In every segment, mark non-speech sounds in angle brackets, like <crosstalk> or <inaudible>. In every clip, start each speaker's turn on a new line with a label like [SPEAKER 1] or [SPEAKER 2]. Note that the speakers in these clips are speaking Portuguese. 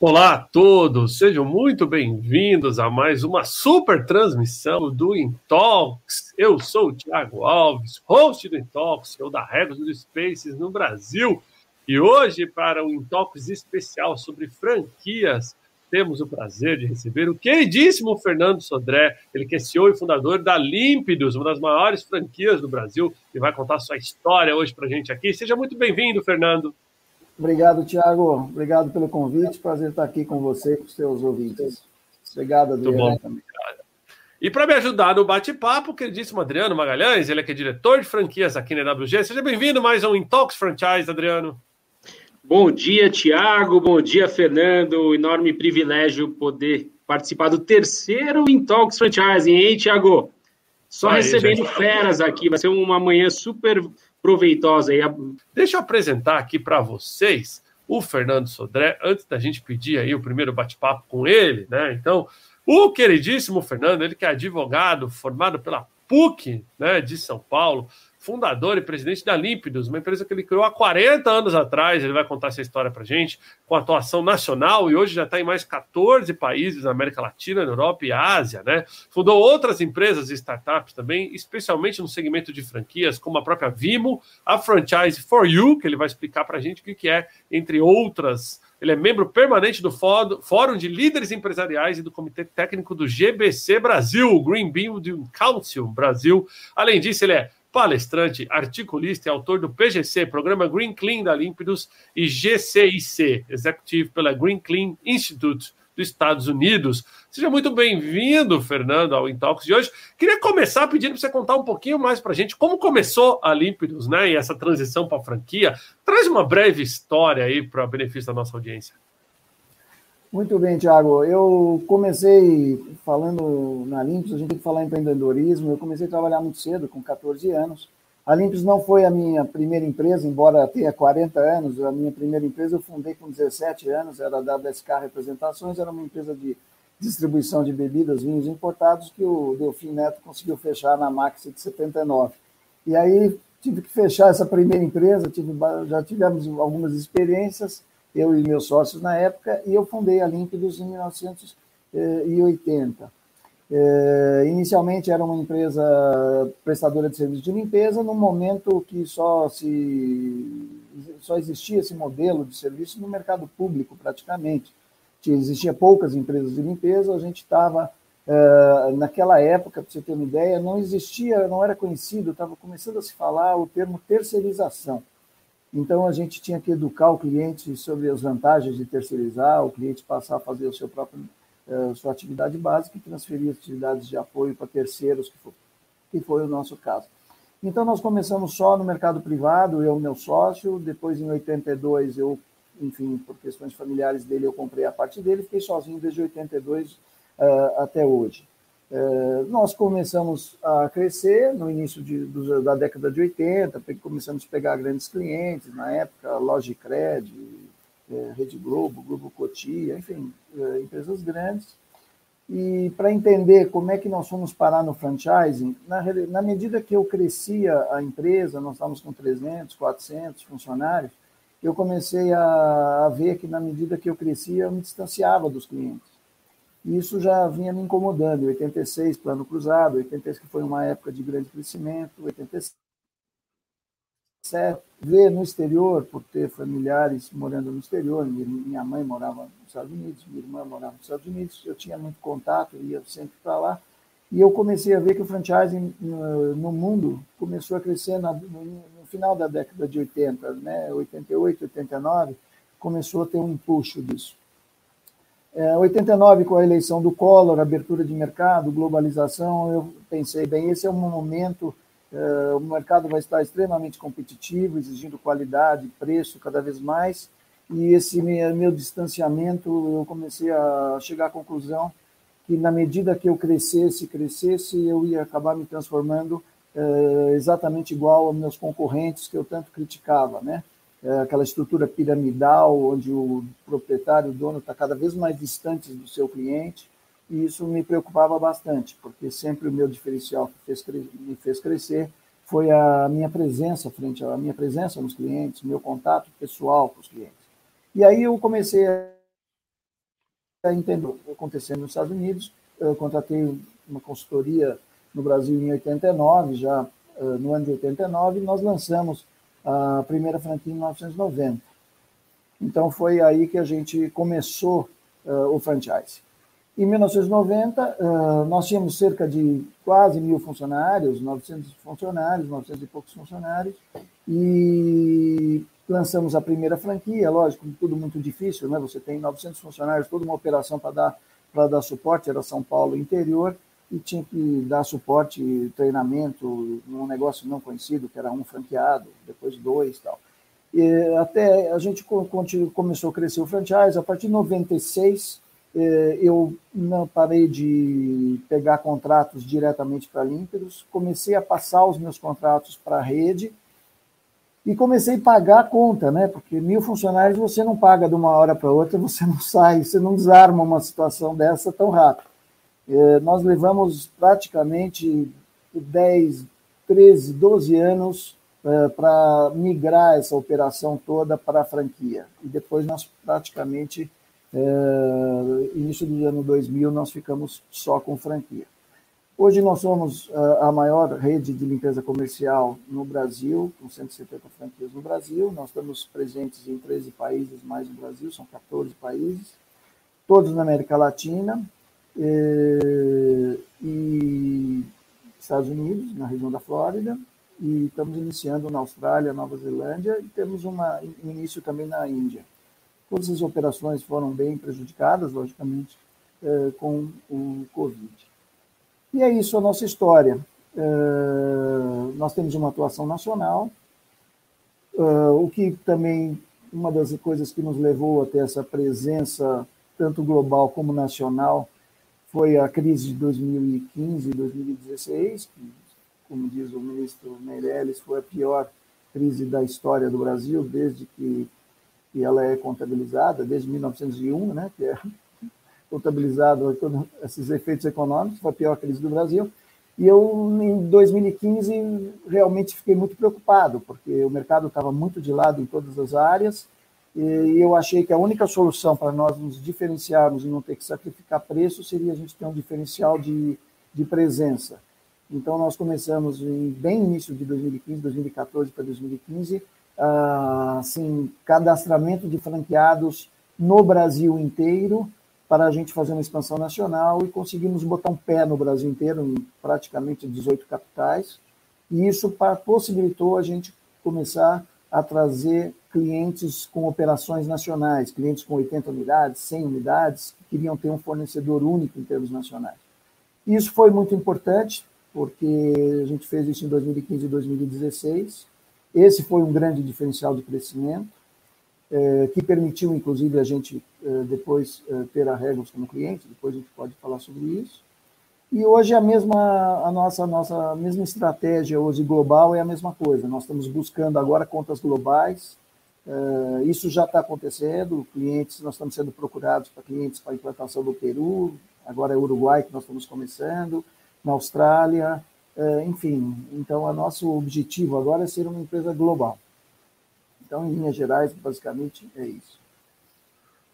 [SPEAKER 1] Olá a todos, sejam muito bem-vindos a mais uma super transmissão do Intox. Eu sou o Thiago Alves, host do Intox, eu da Regos dos Spaces no Brasil. E hoje, para o Intox especial sobre franquias, temos o prazer de receber o queridíssimo Fernando Sodré, ele que é CEO e fundador da Límpidos, uma das maiores franquias do Brasil, e vai contar sua história hoje para a gente aqui. Seja muito bem-vindo, Fernando.
[SPEAKER 2] Obrigado, Tiago. Obrigado pelo convite. Prazer estar aqui com você e com os seus ouvintes. Obrigado, Adriano. Também.
[SPEAKER 1] E para me ajudar no bate-papo, o queridíssimo Adriano Magalhães, ele é que é diretor de franquias aqui na WG. Seja bem-vindo mais a um Intox Franchise, Adriano.
[SPEAKER 3] Bom dia, Tiago. Bom dia, Fernando. Enorme privilégio poder participar do terceiro Intox Franchise, hein, Tiago? Só Aí, recebendo gente. feras aqui. Vai ser uma manhã super proveitosa. Aí.
[SPEAKER 1] Deixa eu apresentar aqui para vocês o Fernando Sodré, antes da gente pedir aí o primeiro bate-papo com ele, né? Então, o queridíssimo Fernando, ele que é advogado, formado pela PUC, né, de São Paulo, fundador e presidente da Límpidos, uma empresa que ele criou há 40 anos atrás. Ele vai contar essa história para gente, com atuação nacional e hoje já está em mais 14 países na América Latina, na Europa e Ásia. Né? Fundou outras empresas e startups também, especialmente no segmento de franquias, como a própria Vimo, a Franchise for You, que ele vai explicar para a gente o que é, entre outras. Ele é membro permanente do Fórum de Líderes Empresariais e do Comitê Técnico do GBC Brasil, Green Building Council Brasil. Além disso, ele é palestrante, articulista e autor do PGC, Programa Green Clean da Límpidos, e GCIC, executivo pela Green Clean Institute dos Estados Unidos. Seja muito bem-vindo, Fernando, ao Intox de hoje. Queria começar pedindo para você contar um pouquinho mais para a gente como começou a Límpidos, né, e essa transição para a franquia. Traz uma breve história aí para benefício da nossa audiência.
[SPEAKER 2] Muito bem, Tiago. Eu comecei falando na Limpos, a gente tem que falar em empreendedorismo. Eu comecei a trabalhar muito cedo, com 14 anos. A Limpos não foi a minha primeira empresa, embora tenha 40 anos. A minha primeira empresa eu fundei com 17 anos, era a WSK Representações, era uma empresa de distribuição de bebidas, vinhos importados, que o Delfim Neto conseguiu fechar na Maxi de 79. E aí tive que fechar essa primeira empresa, tive, já tivemos algumas experiências, eu e meus sócios na época, e eu fundei a Límpidos em 1980. É, inicialmente era uma empresa prestadora de serviço de limpeza, no momento que só, se, só existia esse modelo de serviço no mercado público, praticamente. Existia poucas empresas de limpeza, a gente estava, é, naquela época, para você ter uma ideia, não existia, não era conhecido, estava começando a se falar o termo terceirização. Então, a gente tinha que educar o cliente sobre as vantagens de terceirizar, o cliente passar a fazer o seu próprio, eh, sua atividade básica e transferir atividades de apoio para terceiros, que foi, que foi o nosso caso. Então, nós começamos só no mercado privado, eu e meu sócio, depois, em 82, eu, enfim, por questões familiares dele, eu comprei a parte dele, fiquei sozinho desde 82 uh, eh, até hoje. É, nós começamos a crescer no início de, da década de 80, começamos a pegar grandes clientes, na época, Logicred, é, Rede Globo, Grupo Cotia, enfim, é, empresas grandes. E para entender como é que nós fomos parar no franchising, na, na medida que eu crescia a empresa, nós estávamos com 300, 400 funcionários, eu comecei a, a ver que na medida que eu crescia, eu me distanciava dos clientes. E isso já vinha me incomodando. 86, plano cruzado, 86 que foi uma época de grande crescimento, 87 ver no exterior, por ter familiares morando no exterior, minha mãe morava nos Estados Unidos, minha irmã morava nos Estados Unidos, eu tinha muito contato, ia sempre para lá, e eu comecei a ver que o franchising no mundo começou a crescer no, final da década de 80, né, 88, 89, começou a ter um empuxo disso. É, 89, com a eleição do Collor, abertura de mercado, globalização, eu pensei, bem, esse é um momento, é, o mercado vai estar extremamente competitivo, exigindo qualidade, preço cada vez mais, e esse meu, meu distanciamento, eu comecei a chegar à conclusão que na medida que eu crescesse, crescesse, eu ia acabar me transformando é, exatamente igual aos meus concorrentes que eu tanto criticava, né? É aquela estrutura piramidal, onde o proprietário, o dono, está cada vez mais distante do seu cliente, e isso me preocupava bastante, porque sempre o meu diferencial que fez, me fez crescer foi a minha presença frente à minha presença nos clientes, meu contato pessoal com os clientes. E aí eu comecei a entendo acontecendo nos Estados Unidos. Eu contratei uma consultoria no Brasil em 89, já no ano de 89, e nós lançamos a primeira franquia em 1990. Então foi aí que a gente começou uh, o franchise. Em 1990, uh, nós tínhamos cerca de quase mil funcionários, 900 funcionários, 900 e poucos funcionários, e lançamos a primeira franquia, lógico, tudo muito difícil, né? Você tem 900 funcionários, toda uma operação para dar para dar suporte, era São Paulo interior, e tinha que dar suporte, treinamento, num negócio não conhecido, que era um franqueado, depois dois tal. E até a gente começou a crescer o franchise. A partir de 96, eh, eu não parei de pegar contratos diretamente para Límpidos, comecei a passar os meus contratos para a rede e comecei a pagar a conta, né? Porque mil funcionários você não paga de uma hora para outra, você não <laughs> sai, você não desarma uma situação dessa tão rápido. Eh, nós levamos praticamente 10, 13, 12 anos é, para migrar essa operação toda para a franquia. E depois nós praticamente, é, início do ano 2000, nós ficamos só com franquia. Hoje nós somos é, a maior rede de limpeza comercial no Brasil, com 170 franquias no Brasil. Nós estamos presentes em 13 países mais no Brasil, são 14 países, todos na América Latina e, e Estados Unidos, na região da Flórida, e estamos iniciando na Austrália, Nova Zelândia e temos um início também na Índia. Todas as operações foram bem prejudicadas, logicamente, eh, com o Covid. E é isso a nossa história. Eh, nós temos uma atuação nacional, eh, o que também, uma das coisas que nos levou a ter essa presença, tanto global como nacional, foi a crise de 2015 e 2016, que como diz o ministro Meirelles, foi a pior crise da história do Brasil desde que, que ela é contabilizada, desde 1901, né, que é contabilizado esses efeitos econômicos, foi a pior crise do Brasil. E eu, em 2015, realmente fiquei muito preocupado, porque o mercado estava muito de lado em todas as áreas, e eu achei que a única solução para nós nos diferenciarmos e não ter que sacrificar preço seria a gente ter um diferencial de, de presença. Então, nós começamos em bem início de 2015, 2014 para 2015, assim, cadastramento de franqueados no Brasil inteiro para a gente fazer uma expansão nacional e conseguimos botar um pé no Brasil inteiro, em praticamente 18 capitais, e isso possibilitou a gente começar a trazer clientes com operações nacionais, clientes com 80 unidades, 100 unidades, que queriam ter um fornecedor único em termos nacionais. Isso foi muito importante, porque a gente fez isso em 2015 e 2016. Esse foi um grande diferencial de crescimento, é, que permitiu, inclusive, a gente é, depois é, ter a Regos como cliente, depois a gente pode falar sobre isso. E hoje a mesma a nossa nossa mesma estratégia hoje global é a mesma coisa. Nós estamos buscando agora contas globais. Isso já está acontecendo. Clientes nós estamos sendo procurados para clientes para implantação do Peru. Agora é Uruguai que nós estamos começando na Austrália, é, enfim. Então, o nosso objetivo agora é ser uma empresa global. Então, em linhas gerais, basicamente é isso.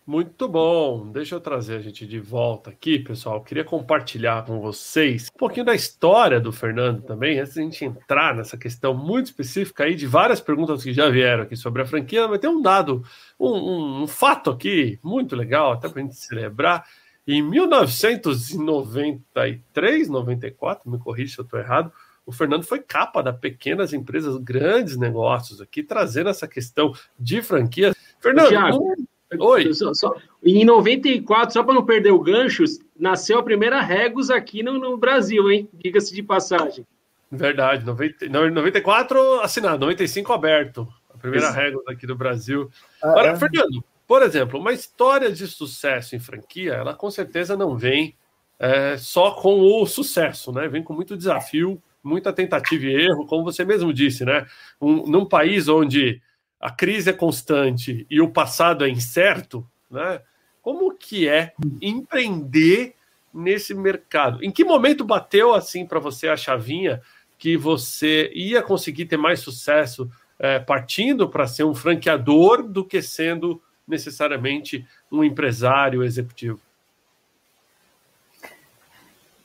[SPEAKER 1] Muito bom. Deixa eu trazer a gente de volta aqui, pessoal. Eu queria compartilhar com vocês um pouquinho da história do Fernando também, antes de a gente entrar nessa questão muito específica aí de várias perguntas que já vieram aqui sobre a franquia, mas tem um dado, um, um, um fato aqui muito legal, até para a gente celebrar em 1993, 94, me corrija se eu estou errado, o Fernando foi capa da Pequenas Empresas, grandes negócios aqui, trazendo essa questão de franquias. Fernando, Thiago.
[SPEAKER 3] Oi. Só, só, em 94, só para não perder o gancho, nasceu a primeira Regos aqui no, no Brasil, hein? Diga-se de passagem.
[SPEAKER 1] Verdade, 90, 94 assinado, 95 aberto. A primeira Regos aqui do Brasil. Ah, Agora, é. Fernando, por exemplo, uma história de sucesso em franquia, ela com certeza não vem é, só com o sucesso, né? Vem com muito desafio, muita tentativa e erro, como você mesmo disse, né? Um, num país onde a crise é constante e o passado é incerto, né? Como que é empreender nesse mercado? Em que momento bateu assim para você a chavinha que você ia conseguir ter mais sucesso é, partindo para ser um franqueador do que sendo necessariamente um empresário executivo?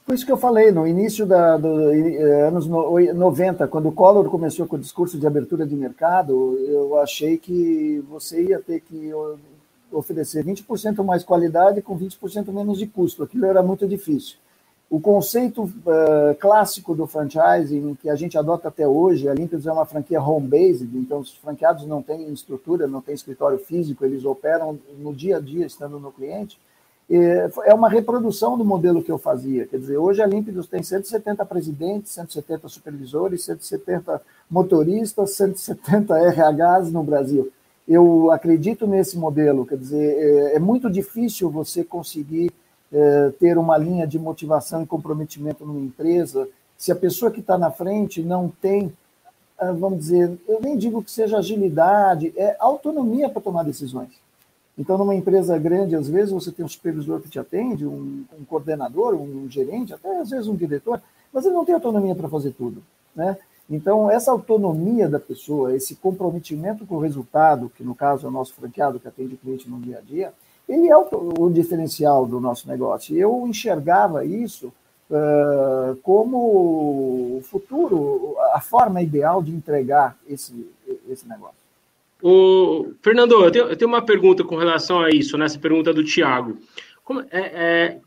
[SPEAKER 2] Por isso que eu falei, no início da, do eh, anos 90, quando o Collor começou com o discurso de abertura de mercado, eu achei que você ia ter que oferecer 20% mais qualidade com 20% menos de custo. Aquilo era muito difícil. O conceito uh, clássico do franchising, que a gente adota até hoje, a Olympics é uma franquia home-based, então os franqueados não têm estrutura, não têm escritório físico, eles operam no dia a dia, estando no cliente é uma reprodução do modelo que eu fazia. Quer dizer, hoje a Límpidos tem 170 presidentes, 170 supervisores, 170 motoristas, 170 RHs no Brasil. Eu acredito nesse modelo. Quer dizer, é, é muito difícil você conseguir é, ter uma linha de motivação e comprometimento numa empresa se a pessoa que está na frente não tem, ah, vamos dizer, eu nem digo que seja agilidade, é autonomia para tomar decisões. Então, numa empresa grande, às vezes você tem um supervisor que te atende, um, um coordenador, um gerente, até às vezes um diretor, mas ele não tem autonomia para fazer tudo. Né? Então, essa autonomia da pessoa, esse comprometimento com o resultado, que no caso é o nosso franqueado que atende o cliente no dia a dia, ele é o, o diferencial do nosso negócio. Eu enxergava isso uh, como o futuro, a forma ideal de entregar esse, esse negócio.
[SPEAKER 3] O, Fernando, eu tenho, eu tenho, uma pergunta com relação a isso, nessa né, pergunta do Tiago. É, é,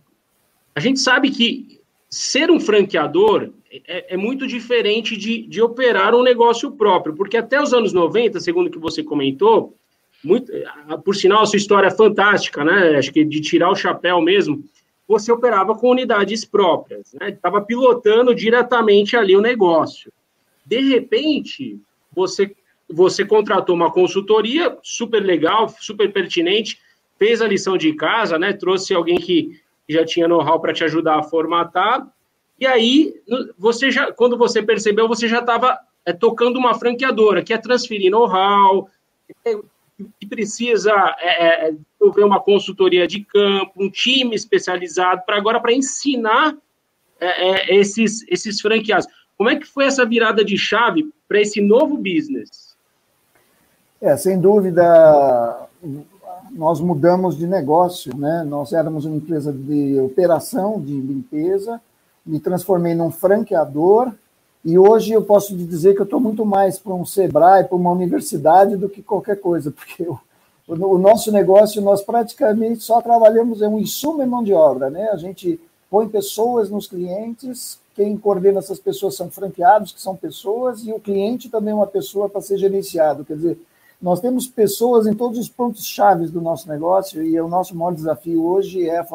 [SPEAKER 3] a gente sabe que ser um franqueador é, é muito diferente de, de, operar um negócio próprio, porque até os anos 90, segundo o que você comentou, muito, por sinal, a sua história é fantástica, né? Acho que de tirar o chapéu mesmo, você operava com unidades próprias, né? Estava pilotando diretamente ali o negócio. De repente, você você contratou uma consultoria super legal, super pertinente, fez a lição de casa, né? Trouxe alguém que já tinha know-how para te ajudar a formatar. E aí, você já, quando você percebeu, você já estava é, tocando uma franqueadora, que é transferir know-how, que precisa é, é, uma consultoria de campo, um time especializado para agora para ensinar é, é, esses, esses franqueados. Como é que foi essa virada de chave para esse novo business?
[SPEAKER 2] É, sem dúvida, nós mudamos de negócio, né? Nós éramos uma empresa de operação de limpeza, me transformei num franqueador e hoje eu posso dizer que eu estou muito mais para um Sebrae, para uma universidade do que qualquer coisa, porque o, o nosso negócio nós praticamente só trabalhamos em um insumo e mão de obra, né? A gente põe pessoas nos clientes, quem coordena essas pessoas são franqueados, que são pessoas, e o cliente também é uma pessoa para ser gerenciado. Quer dizer, nós temos pessoas em todos os pontos chaves do nosso negócio e o nosso maior desafio hoje é a,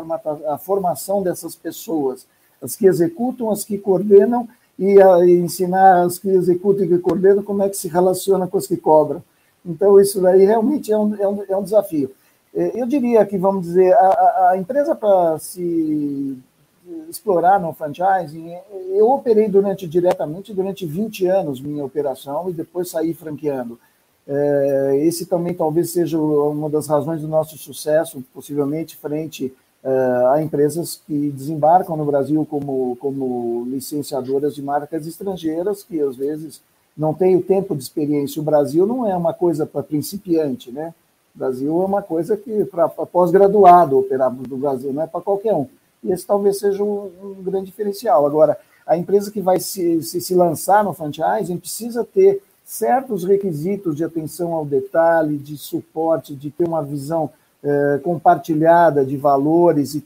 [SPEAKER 2] a formação dessas pessoas, as que executam, as que coordenam e, a, e ensinar as que executam e que coordenam como é que se relaciona com as que cobram. Então, isso daí realmente é um, é um, é um desafio. É, eu diria que, vamos dizer, a, a empresa para se explorar no franchising, eu operei durante diretamente durante 20 anos minha operação e depois saí franqueando. É, esse também talvez seja uma das razões do nosso sucesso, possivelmente frente é, a empresas que desembarcam no Brasil como, como licenciadoras de marcas estrangeiras, que às vezes não têm o tempo de experiência. O Brasil não é uma coisa para principiante, né? O Brasil é uma coisa que para pós-graduado operar no Brasil, não é para qualquer um. E esse talvez seja um, um, grande diferencial. Agora, a empresa que vai se, se, se lançar no franchising precisa ter certos requisitos de atenção ao detalhe, de suporte, de ter uma visão eh, compartilhada de valores e,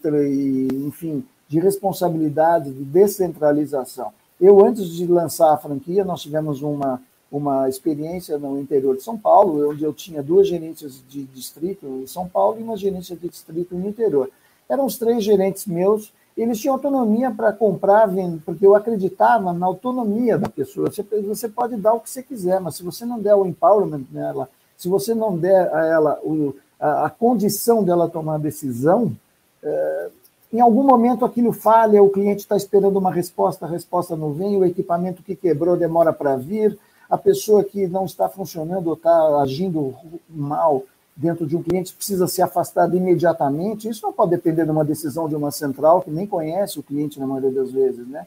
[SPEAKER 2] enfim, de responsabilidade, de descentralização. Eu, antes de lançar a franquia, nós tivemos uma, uma experiência no interior de São Paulo, onde eu tinha duas gerências de distrito em São Paulo e uma gerência de distrito no interior. Eram os três gerentes meus eles tinham autonomia para comprar, porque eu acreditava na autonomia da pessoa. Você, pode dar o que você quiser, mas se você não der o empowerment nela, se você não der a ela o, a, a, condição dela tomar decisão, é, em algum momento aquilo falha, o cliente está esperando uma resposta, a resposta não vem, o equipamento que quebrou demora para vir, a pessoa que não está funcionando ou está agindo mal dentro de um cliente precisa ser afastado imediatamente. Isso não pode depender de uma decisão de uma central que nem conhece o cliente na maioria das vezes, né?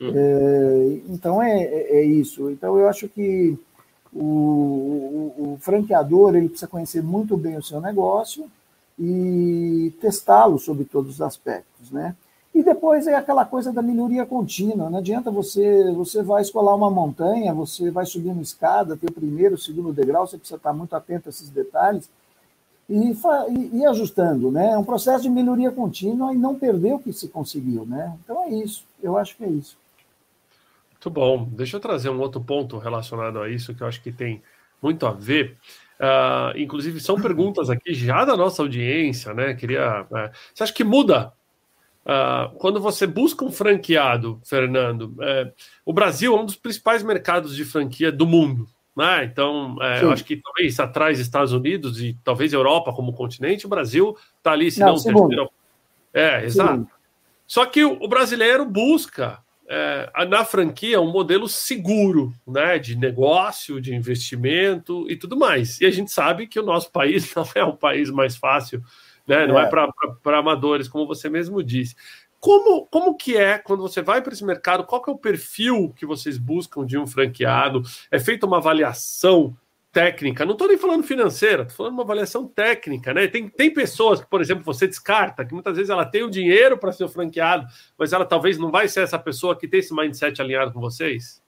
[SPEAKER 2] Uhum. É, então é, é, é, isso. Então eu acho que o, o, o, franqueador ele precisa conhecer muito bem o seu negócio e testá-lo sob todos os aspectos, né? E depois é aquela coisa da melhoria contínua. Não adianta você, você vai escolar uma montanha, você vai subir uma escada, tem o primeiro, o segundo degrau, você precisa estar muito atento a esses detalhes e, e, e ajustando, né? É um processo de melhoria contínua e não perder o que se conseguiu, né? Então é isso. Eu acho que é isso.
[SPEAKER 1] Muito bom. Deixa eu trazer um outro ponto relacionado a isso que eu acho que tem muito a ver. Uh, inclusive, são <laughs> perguntas aqui já da nossa audiência, né? Queria. Uh, você acha que muda Uh, quando você busca um franqueado, Fernando, é, o Brasil é um dos principais mercados de franquia do mundo. Né? Então, é, eu acho que talvez atrás Estados Unidos e talvez Europa como continente, o Brasil está ali, se não, não terceiro. É, exato. Só que o, brasileiro busca é, na franquia um modelo seguro, né, de negócio, de investimento e tudo mais. E a gente sabe que o nosso país <laughs> não é o país mais fácil né? Não é, é para amadores, como você mesmo disse. Como, como que é quando você vai para esse mercado? Qual que é o perfil que vocês buscam de um franqueado? É feita uma avaliação técnica? Não estou nem falando financeira, estou falando uma avaliação técnica, né? Tem, tem pessoas que, por exemplo, você descarta, que muitas vezes ela tem o dinheiro para ser franqueado, mas ela talvez não vai ser essa pessoa que tem esse mindset alinhado com vocês?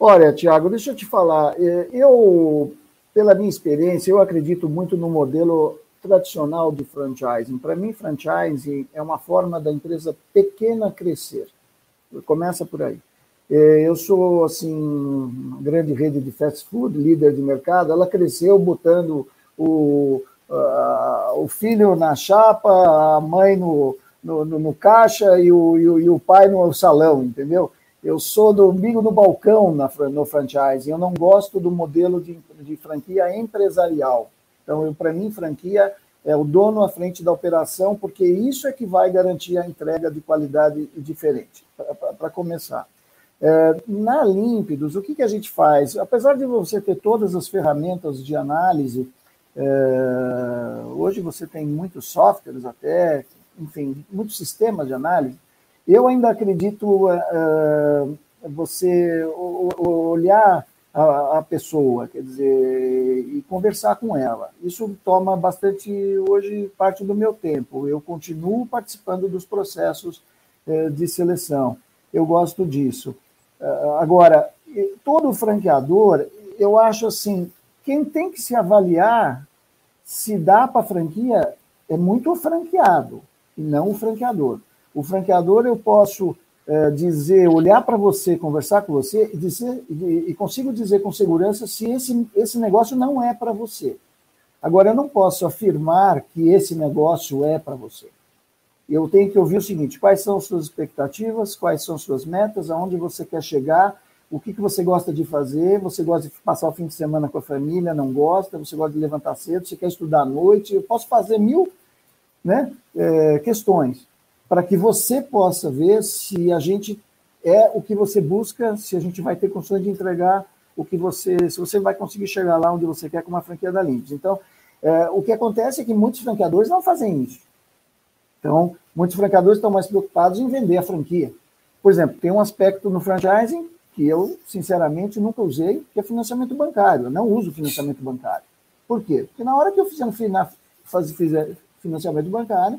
[SPEAKER 2] Olha, Tiago, deixa eu te falar. É, eu, pela minha experiência, eu acredito muito no modelo tradicional de franchising. Para mim, franchising é uma forma da empresa pequena crescer. Começa por aí. É, eu sou, assim, uma grande rede de fast food, líder de mercado. Ela cresceu botando o, o filho na chapa, a mãe no, no, no, no caixa e o, e o, e, o, pai no salão, entendeu? Eu sou do no balcão na, no franchising. Eu não gosto do modelo de, de franquia empresarial. Então, para mim, franquia é o dono à frente da operação, porque isso é que vai garantir a entrega de qualidade diferente, para começar. É, na Límpidos, o que, que a gente faz? Apesar de você ter todas as ferramentas de análise, é, hoje você tem muitos softwares até, enfim, muitos sistemas de análise, eu ainda acredito é, é você olhar a, a, pessoa, quer dizer, e conversar com ela. Isso toma bastante, hoje, parte do meu tempo. Eu continuo participando dos processos eh, de seleção. Eu gosto disso. Uh, agora, todo franqueador, eu acho assim, quem tem que se avaliar se dá para franquia é muito o franqueado, e não o franqueador. O franqueador eu posso é, dizer, olhar para você, conversar com você e, dizer, e, e consigo dizer com segurança se esse, esse negócio não é para você. Agora, eu não posso afirmar que esse negócio é para você. Eu tenho que ouvir o seguinte: quais são suas expectativas, quais são suas metas, aonde você quer chegar, o que, que você gosta de fazer, você gosta de passar o fim de semana com a família, não gosta, você gosta de levantar cedo, você quer estudar à noite. Eu posso fazer mil né, é, questões para que você possa ver se a gente é o que você busca, se a gente vai ter condições de entregar o que você, se você vai conseguir chegar lá onde você quer com uma franquia da Limpes. Então, é, o que acontece é que muitos franqueadores não fazem isso. Então, muitos franqueadores estão mais preocupados em vender a franquia. Por exemplo, tem um aspecto no franchising que eu, sinceramente, nunca usei, que é financiamento bancário. Eu não uso financiamento bancário. Por quê? Porque na hora que eu fizer um financiamento bancário,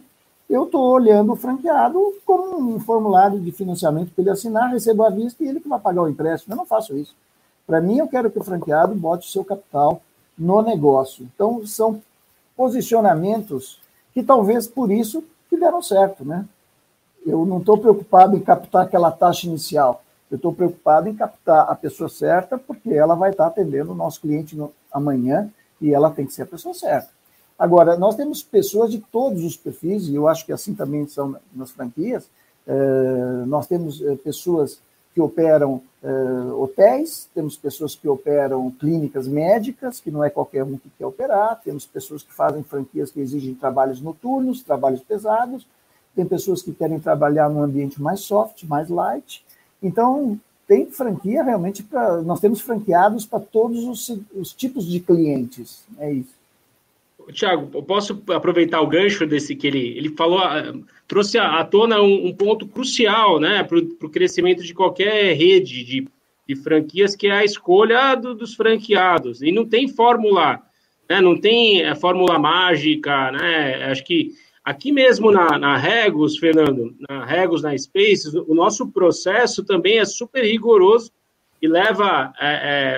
[SPEAKER 2] eu estou olhando o franqueado como um formulário de financiamento para ele assinar, recebo a vista e ele que vai pagar o empréstimo. Eu não faço isso. Para mim, eu quero que o franqueado bote o seu capital no negócio. Então, são posicionamentos que talvez por isso que deram certo, né? Eu não estou preocupado em captar aquela taxa inicial. Eu estou preocupado em captar a pessoa certa, porque ela vai estar atendendo o nosso cliente no, amanhã e ela tem que ser a pessoa certa. Agora, nós temos pessoas de todos os perfis, e eu acho que assim também são nas franquias. É, nós temos é, pessoas que operam é, hotéis, temos pessoas que operam clínicas médicas, que não é qualquer um que quer operar, temos pessoas que fazem franquias que exigem trabalhos noturnos, trabalhos pesados, tem pessoas que querem trabalhar num ambiente mais soft, mais light. Então, tem franquia realmente para. Nós temos franqueados para todos os, os tipos de clientes. É isso.
[SPEAKER 3] Tiago, posso aproveitar o gancho desse que ele, ele falou, ah, trouxe à tona um, um ponto crucial né, para o crescimento de qualquer rede de, de franquias, que é a escolha do, dos franqueados. E não tem fórmula, né, não tem é, fórmula mágica, né? Acho que Aqui mesmo na, na Regos, Fernando, na Regos, na Spaces, o nosso processo também é super rigoroso e leva é,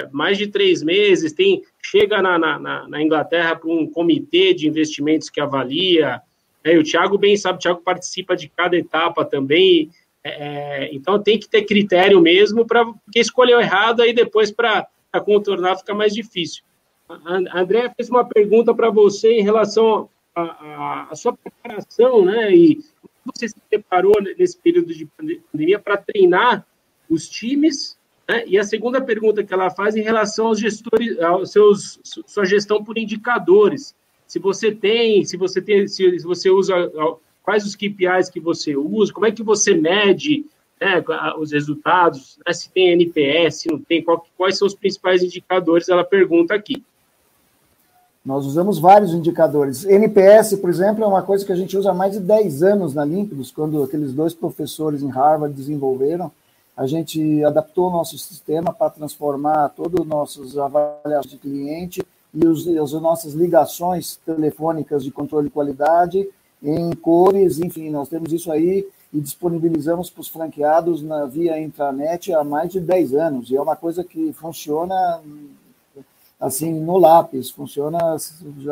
[SPEAKER 3] é, mais de três meses. Tem chega na, na, na Inglaterra para um comitê de investimentos que avalia. É, o Thiago bem sabe, o Thiago participa de cada etapa também. É, é, então tem que ter critério mesmo para porque escolheu errado aí depois para contornar fica mais difícil. A André fez uma pergunta para você em relação à sua preparação, né? E você se preparou nesse período de pandemia para treinar os times né? E a segunda pergunta que ela faz em relação aos gestores, aos seus, sua gestão por indicadores. Se você tem, se você tem, se você usa quais os KPIs que você usa, como é que você mede né, os resultados, né, se tem NPS, se não tem, qual, quais são os principais indicadores, ela pergunta aqui.
[SPEAKER 2] Nós usamos vários indicadores. NPS, por exemplo, é uma coisa que a gente usa há mais de 10 anos na Límpidos, quando aqueles dois professores em Harvard desenvolveram a gente adaptou o nosso sistema para transformar todos os nossos avaliações de cliente e os, as nossas ligações telefônicas de controle de qualidade em cores, enfim, nós temos isso aí e disponibilizamos para os franqueados na via intranet há mais de 10 anos, e é uma coisa que funciona assim no lápis, funciona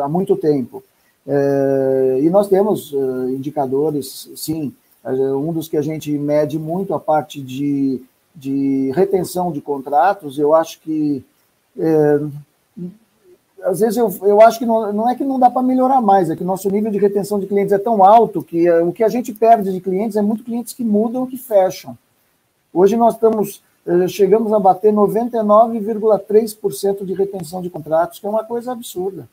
[SPEAKER 2] há muito tempo. É, e nós temos uh, indicadores, sim, um dos que a gente mede muito a parte de, de retenção de contratos, eu acho que. É, às vezes eu, eu acho que não, não é que não dá para melhorar mais, é que o nosso nível de retenção de clientes é tão alto que é, o que a gente perde de clientes é muito clientes que mudam que fecham. Hoje nós estamos chegamos a bater 99,3% de retenção de contratos, que é uma coisa absurda.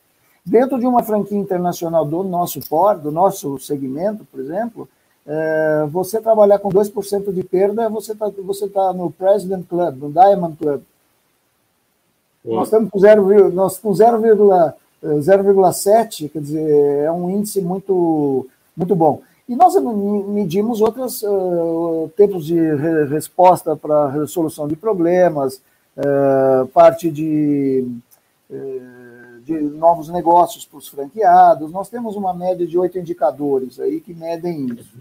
[SPEAKER 2] Dentro de uma franquia internacional do nosso por, do nosso segmento, por exemplo, é, você trabalhar com 2% de perda, você está você tá no President Club, no Diamond Club. Nós estamos com 0,7, quer dizer, é um índice muito, muito bom. E nós medimos outros uh, tempos de re resposta para resolução de problemas, uh, parte de, uh, de novos negócios para os franqueados. Nós temos uma média de oito indicadores aí que medem isso.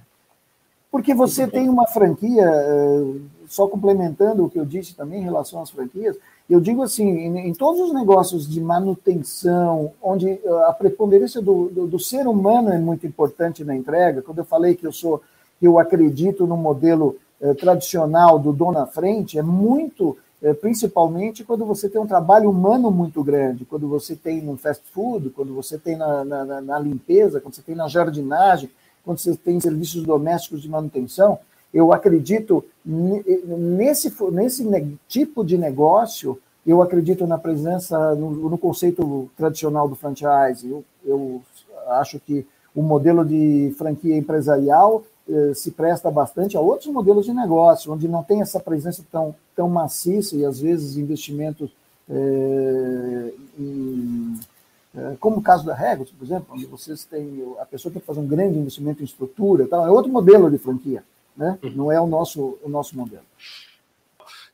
[SPEAKER 2] Porque você tem uma franquia, eh, só complementando o que eu disse também em relação às franquias, eu digo assim, em, todos os negócios de manutenção, onde eh, a preponderância do, do, do, ser humano é muito importante na entrega, quando eu falei que eu sou, que eu acredito no modelo eh, tradicional do dono à frente, é muito, principalmente quando você tem um trabalho humano muito grande, quando você tem no fast food, quando você tem na, na, na limpeza, quando você tem na jardinagem, quando você tem serviços domésticos de manutenção, eu acredito nesse, nesse tipo de negócio, eu acredito na presença, no, no conceito tradicional do franchise. Eu, eu, acho que o modelo de franquia empresarial eh, se presta bastante a outros modelos de negócio, onde não tem essa presença tão, tão maciça e, às vezes, investimentos eh, em como o caso da Regos, por exemplo, onde vocês têm a pessoa tem que fazer um grande investimento em estrutura, tal, é outro modelo de franquia, né? Uhum. Não é o nosso o nosso modelo.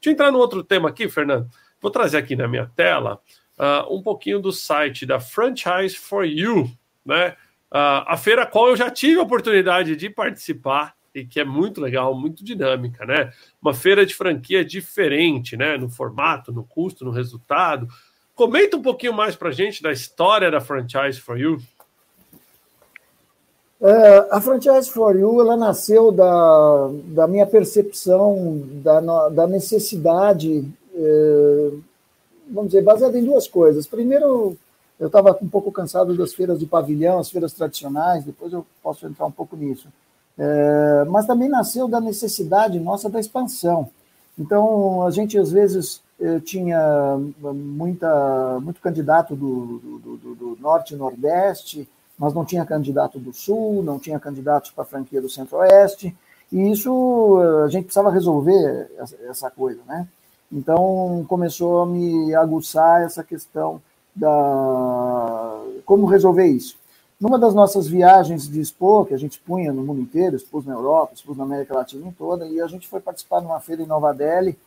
[SPEAKER 1] Deixa eu entrar no outro tema aqui, Fernando. Vou trazer aqui na minha tela uh, um pouquinho do site da Franchise for You, né? Uh, a feira a qual eu já tive a oportunidade de participar e que é muito legal, muito dinâmica, né? Uma feira de franquia diferente, né? No formato, no custo, no resultado. Comenta um pouquinho mais para a gente da história da Franchise for You.
[SPEAKER 2] É, a Franchise for You ela nasceu da, da minha percepção da, da necessidade, é, vamos dizer, baseada em duas coisas. Primeiro, eu estava um pouco cansado das feiras de pavilhão, as feiras tradicionais, depois eu posso entrar um pouco nisso. É, mas também nasceu da necessidade nossa da expansão. Então, a gente às vezes tinha muita, muito candidato do, do, do, do, Norte e Nordeste, mas não tinha candidato do Sul, não tinha candidatos para a franquia do Centro-Oeste, e isso eh, a gente precisava resolver essa coisa, né? Então começou a me aguçar essa questão da como resolver isso. Numa das nossas viagens de expor, que a gente punha no mundo inteiro, expôs na Europa, expôs na América Latina toda, e a gente foi participar de uma feira em Nova Delhi,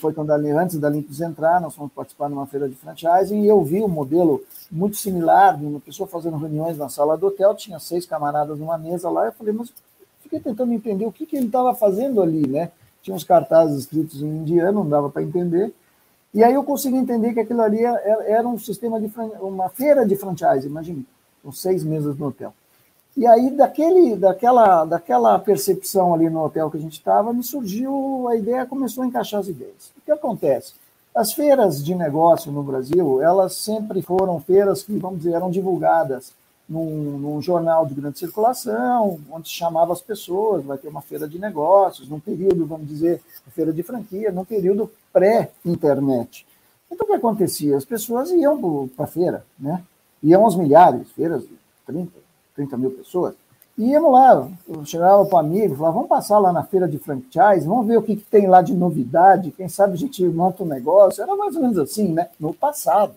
[SPEAKER 2] foi quando antes da Limpos entrar, nós fomos participar de uma feira de franchising e eu vi um modelo muito similar, de uma pessoa fazendo reuniões na sala do hotel, tinha seis camaradas numa mesa lá, eu falei, mas fiquei tentando entender o que, que ele estava fazendo ali, né? Tinha uns cartazes escritos em indiano, não dava para entender, e aí eu consegui entender que aquilo ali era um sistema de uma feira de franchise, imagine, com seis mesas no hotel. E aí, daquele, daquela, daquela percepção ali no hotel que a gente estava, me surgiu a ideia, começou a encaixar as ideias. O que acontece? As feiras de negócio no Brasil, elas sempre foram feiras que, vamos dizer, eram divulgadas num, num jornal de grande circulação, onde se chamava as pessoas, vai ter uma feira de negócios, num período, vamos dizer, feira de franquia, num período pré-internet. Então, o que acontecia? As pessoas iam para a feira, né? Iam aos milhares, feiras de 30, 30 mil pessoas. E íamos lá, eu chegava para o amigo, falava, vamos passar lá na feira de franchise, vamos ver o que, que, tem lá de novidade, quem sabe a gente monta um negócio. Era mais ou menos assim, né? No passado.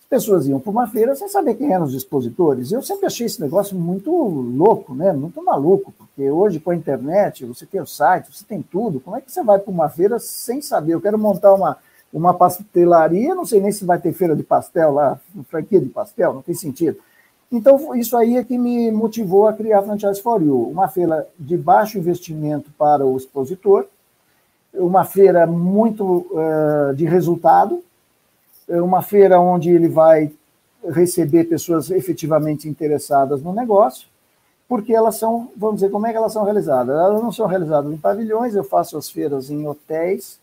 [SPEAKER 2] As pessoas iam para uma feira sem saber quem eram os expositores. Eu sempre achei esse negócio muito louco, né? Muito maluco, porque hoje com a internet, você tem o site, você tem tudo. Como é que você vai para uma feira sem saber? Eu quero montar uma, uma pastelaria, não sei nem se vai ter feira de pastel lá, franquia de pastel, não tem sentido. Então, isso aí é que me motivou a criar a Franchise for You, uma feira de baixo investimento para o expositor, uma feira muito uh, de resultado, uma feira onde ele vai receber pessoas efetivamente interessadas no negócio, porque elas são, vamos dizer, como é que elas são realizadas? Elas não são realizadas em pavilhões, eu faço as feiras em hotéis,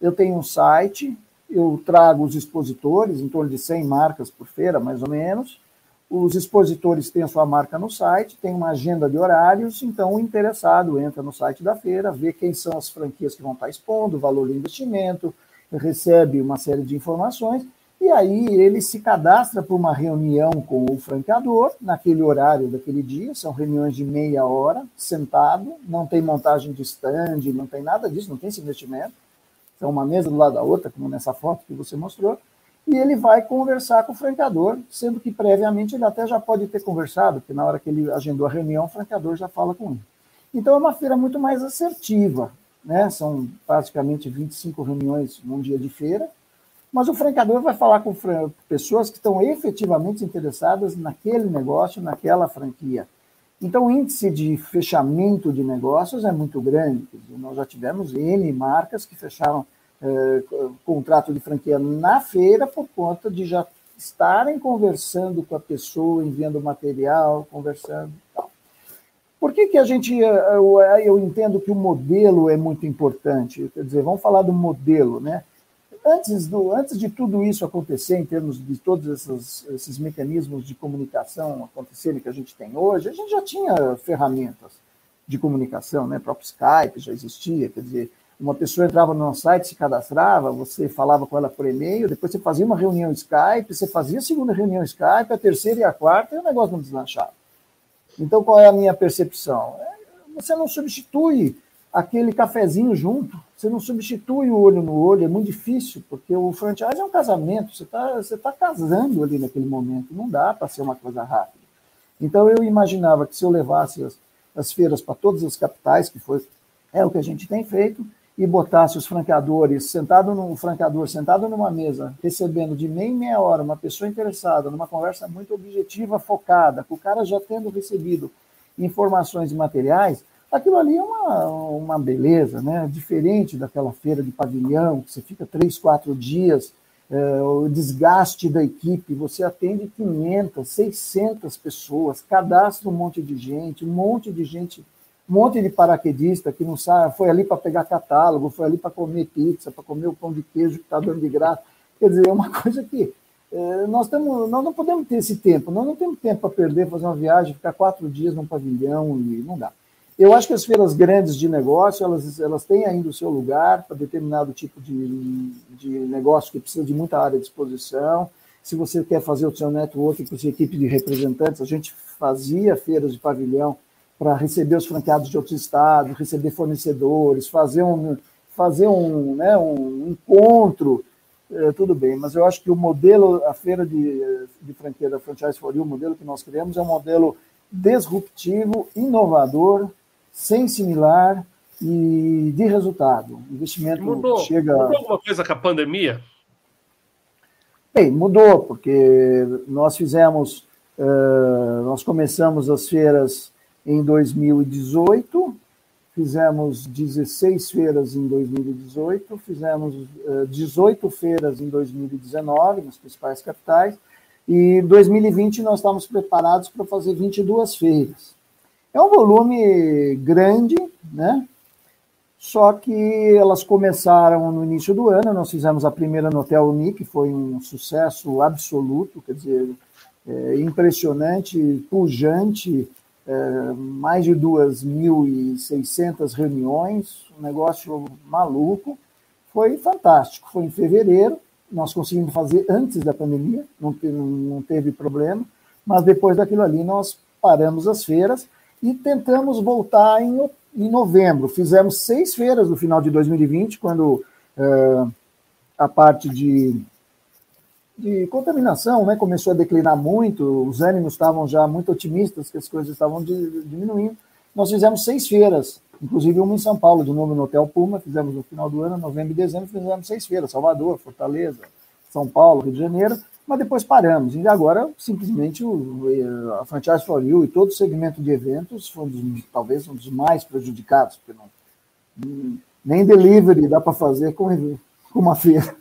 [SPEAKER 2] eu tenho um site, eu trago os expositores, em torno de 100 marcas por feira, mais ou menos, os expositores têm a sua marca no site, tem uma agenda de horários, então o interessado entra no site da feira, vê quem são as franquias que vão estar expondo, o valor do investimento, recebe uma série de informações, e aí ele se cadastra para uma reunião com o franqueador, naquele horário daquele dia, são reuniões de meia hora, sentado, não tem montagem de stand, não tem nada disso, não tem esse investimento, são uma mesa do lado da outra, como nessa foto que você mostrou, e ele vai conversar com o franqueador, sendo que previamente ele até já pode ter conversado, porque na hora que ele agendou a reunião, o franqueador já fala com ele. Então é uma feira muito mais assertiva, né? São praticamente 25 reuniões num dia de feira, mas o franqueador vai falar com pessoas que estão efetivamente interessadas naquele negócio, naquela franquia. Então, o índice de fechamento de negócios é muito grande. Nós já tivemos N marcas que fecharam contrato de franquia na feira por conta de já estarem conversando com a pessoa, enviando material, conversando tal. Por que, que a gente, é, eu, eu entendo que o modelo é muito importante? Quer dizer, vamos falar do modelo, né? Antes, do, antes de tudo isso acontecer, em termos de todos esses, esses mecanismos de comunicação acontecerem que a gente tem hoje, a gente já tinha ferramentas de comunicação, né? O próprio Skype já existia, quer dizer, uma pessoa entrava no site, se cadastrava, você falava com ela por e-mail, depois você fazia uma reunião Skype, você fazia a segunda reunião Skype, a terceira e a quarta, e o negócio não deslanchava. Então, qual é a minha percepção? É, você não substitui aquele cafezinho junto, você não substitui o olho no olho, é muito difícil, porque o franchise é um casamento, você está você tá casando ali naquele momento, não dá para ser uma coisa rápida. Então, eu imaginava que se eu levasse as, as feiras para todas as capitais, que foi é o que a gente tem feito, e botasse os franqueadores sentado no franqueador sentado numa mesa, recebendo de meia em meia hora uma pessoa interessada numa conversa muito objetiva, focada, com o cara já tendo recebido informações e materiais, aquilo ali é uma, uma beleza, né? Diferente daquela feira de pavilhão, que você fica três, quatro dias, é, o desgaste da equipe, você atende 500, 600 pessoas, cadastra um monte de gente, um monte de gente um monte de paraquedista que não sabe, foi ali para pegar catálogo, foi ali para comer pizza, para comer o pão de queijo que está dando de graça. Quer dizer, é uma <laughs> coisa que é, nós, temos, nós não podemos ter esse tempo, nós não temos tempo para perder, fazer uma viagem, ficar quatro dias num pavilhão e não dá. Eu acho que as feiras grandes de negócio, elas, elas têm ainda o seu lugar para determinado tipo de, de negócio que precisa de muita área de exposição. Se você quer fazer o seu networking com sua equipe de representantes, a gente fazia feiras de pavilhão para receber os franqueados de outros estados, receber fornecedores, fazer um, fazer um, né, um encontro, é, tudo bem, mas eu acho que o modelo, a feira de, de franquia da Franchise for You, o modelo que nós criamos é um modelo disruptivo, inovador, sem similar, e de resultado. O investimento
[SPEAKER 1] mudou, chega. Mudou alguma coisa com a pandemia?
[SPEAKER 2] Bem, mudou, porque nós fizemos, uh, nós começamos as feiras em 2018, fizemos 16 feiras em 2018, fizemos uh, 18 feiras em 2019, nas principais capitais, e 2020 nós estamos preparados para fazer 22 feiras. É um volume grande, né? Só que elas começaram no início do ano, nós fizemos a primeira no Hotel Uni, que foi um sucesso absoluto, quer dizer, é, impressionante, pujante, mais de 2.600 reuniões, um negócio maluco. Foi fantástico. Foi em fevereiro, nós conseguimos fazer antes da pandemia, não teve, não teve problema, mas depois daquilo ali nós paramos as feiras e tentamos voltar em em novembro. Fizemos seis feiras no final de 2020, quando uh, a parte de, de contaminação né, começou a declinar muito, os ânimos estavam já muito otimistas, que as coisas estavam diminuindo. Nós fizemos seis feiras, inclusive uma em São Paulo, de novo no Hotel Puma, fizemos no final do ano, novembro e dezembro, fizemos seis feiras, Salvador, Fortaleza, São Paulo, Rio de Janeiro, mas depois paramos. E agora, simplesmente, o, a Franchise for You e todo o segmento de eventos foi um dos, talvez um dos mais prejudicados, porque não, nem delivery dá para fazer com, com uma feira.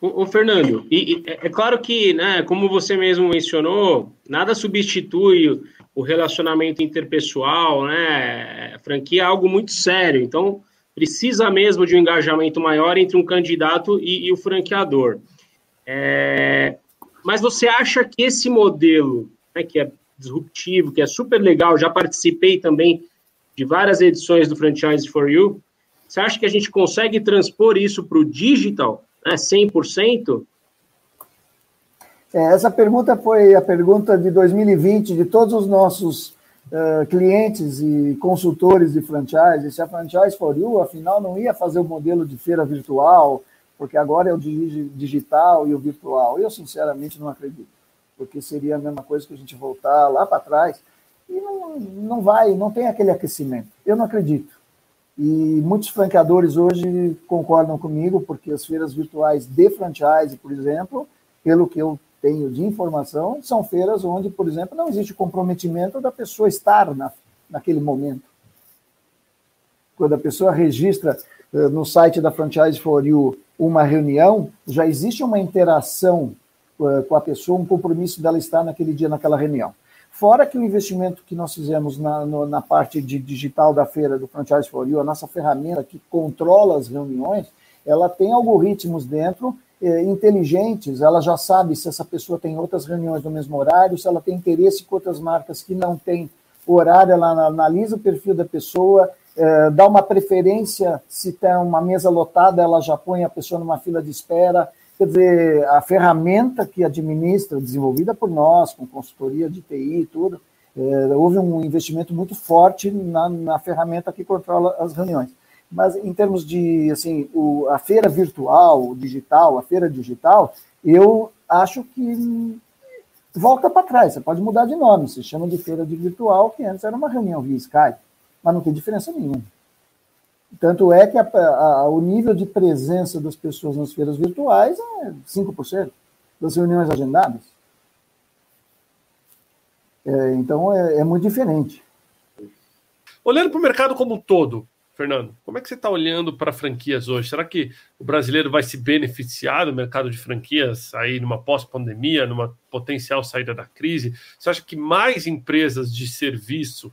[SPEAKER 3] Ô, Fernando, e, e, é, é claro que, né, como você mesmo mencionou, nada substitui o relacionamento interpessoal, né? Franquia é algo muito sério, então precisa mesmo de um engajamento maior entre um candidato e, e o franqueador. É, mas você acha que esse modelo, né, que é disruptivo, que é super legal, já participei também de várias edições do Franchise for You, você acha que a gente consegue transpor isso para o digital, né, 100%?
[SPEAKER 2] É, essa pergunta foi a pergunta de 2020 de todos os nossos uh, clientes e consultores de franchise. Se a Franchise for You, afinal, não ia fazer o modelo de feira virtual, porque agora é o digital e o virtual. Eu, sinceramente, não acredito, porque seria a mesma coisa que a gente voltar lá para trás e não, não vai, não tem aquele aquecimento. Eu não acredito. E muitos franqueadores hoje concordam comigo, porque as feiras virtuais de franchise, por exemplo, pelo que eu tenho de informação, são feiras onde, por exemplo, não existe comprometimento da pessoa estar na, naquele momento. Quando a pessoa registra uh, no site da Franchise for You uma reunião, já existe uma interação uh, com a pessoa, um compromisso dela estar naquele dia, naquela reunião. Fora que o investimento que nós fizemos na, no, na parte de digital da feira do Franchise for You, a nossa ferramenta que controla as reuniões, ela tem algoritmos dentro eh, inteligentes, ela já sabe se essa pessoa tem outras reuniões no mesmo horário, se ela tem interesse com outras marcas que não têm horário, ela analisa o perfil da pessoa, é, dá uma preferência, se tem uma mesa lotada, ela já põe a pessoa numa fila de espera. Quer dizer, a ferramenta que administra, desenvolvida por nós, com consultoria de TI e tudo, é, houve um investimento muito forte na, na, ferramenta que controla as reuniões. Mas em termos de assim, o, a feira virtual, o digital, a feira digital, eu acho que volta para trás. Você pode mudar de nome, se chama de feira de virtual, que antes era uma reunião via Skype mas não tem diferença nenhuma. Tanto é que a, a, o nível de presença das pessoas nas feiras virtuais é 5% das reuniões agendadas. É, então é, é muito diferente.
[SPEAKER 1] Olhando para o mercado como um todo, Fernando, como é que você está olhando para franquias hoje? Será que o brasileiro vai se beneficiar do mercado de franquias aí numa pós-pandemia, numa potencial saída da crise? Você acha que mais empresas de serviço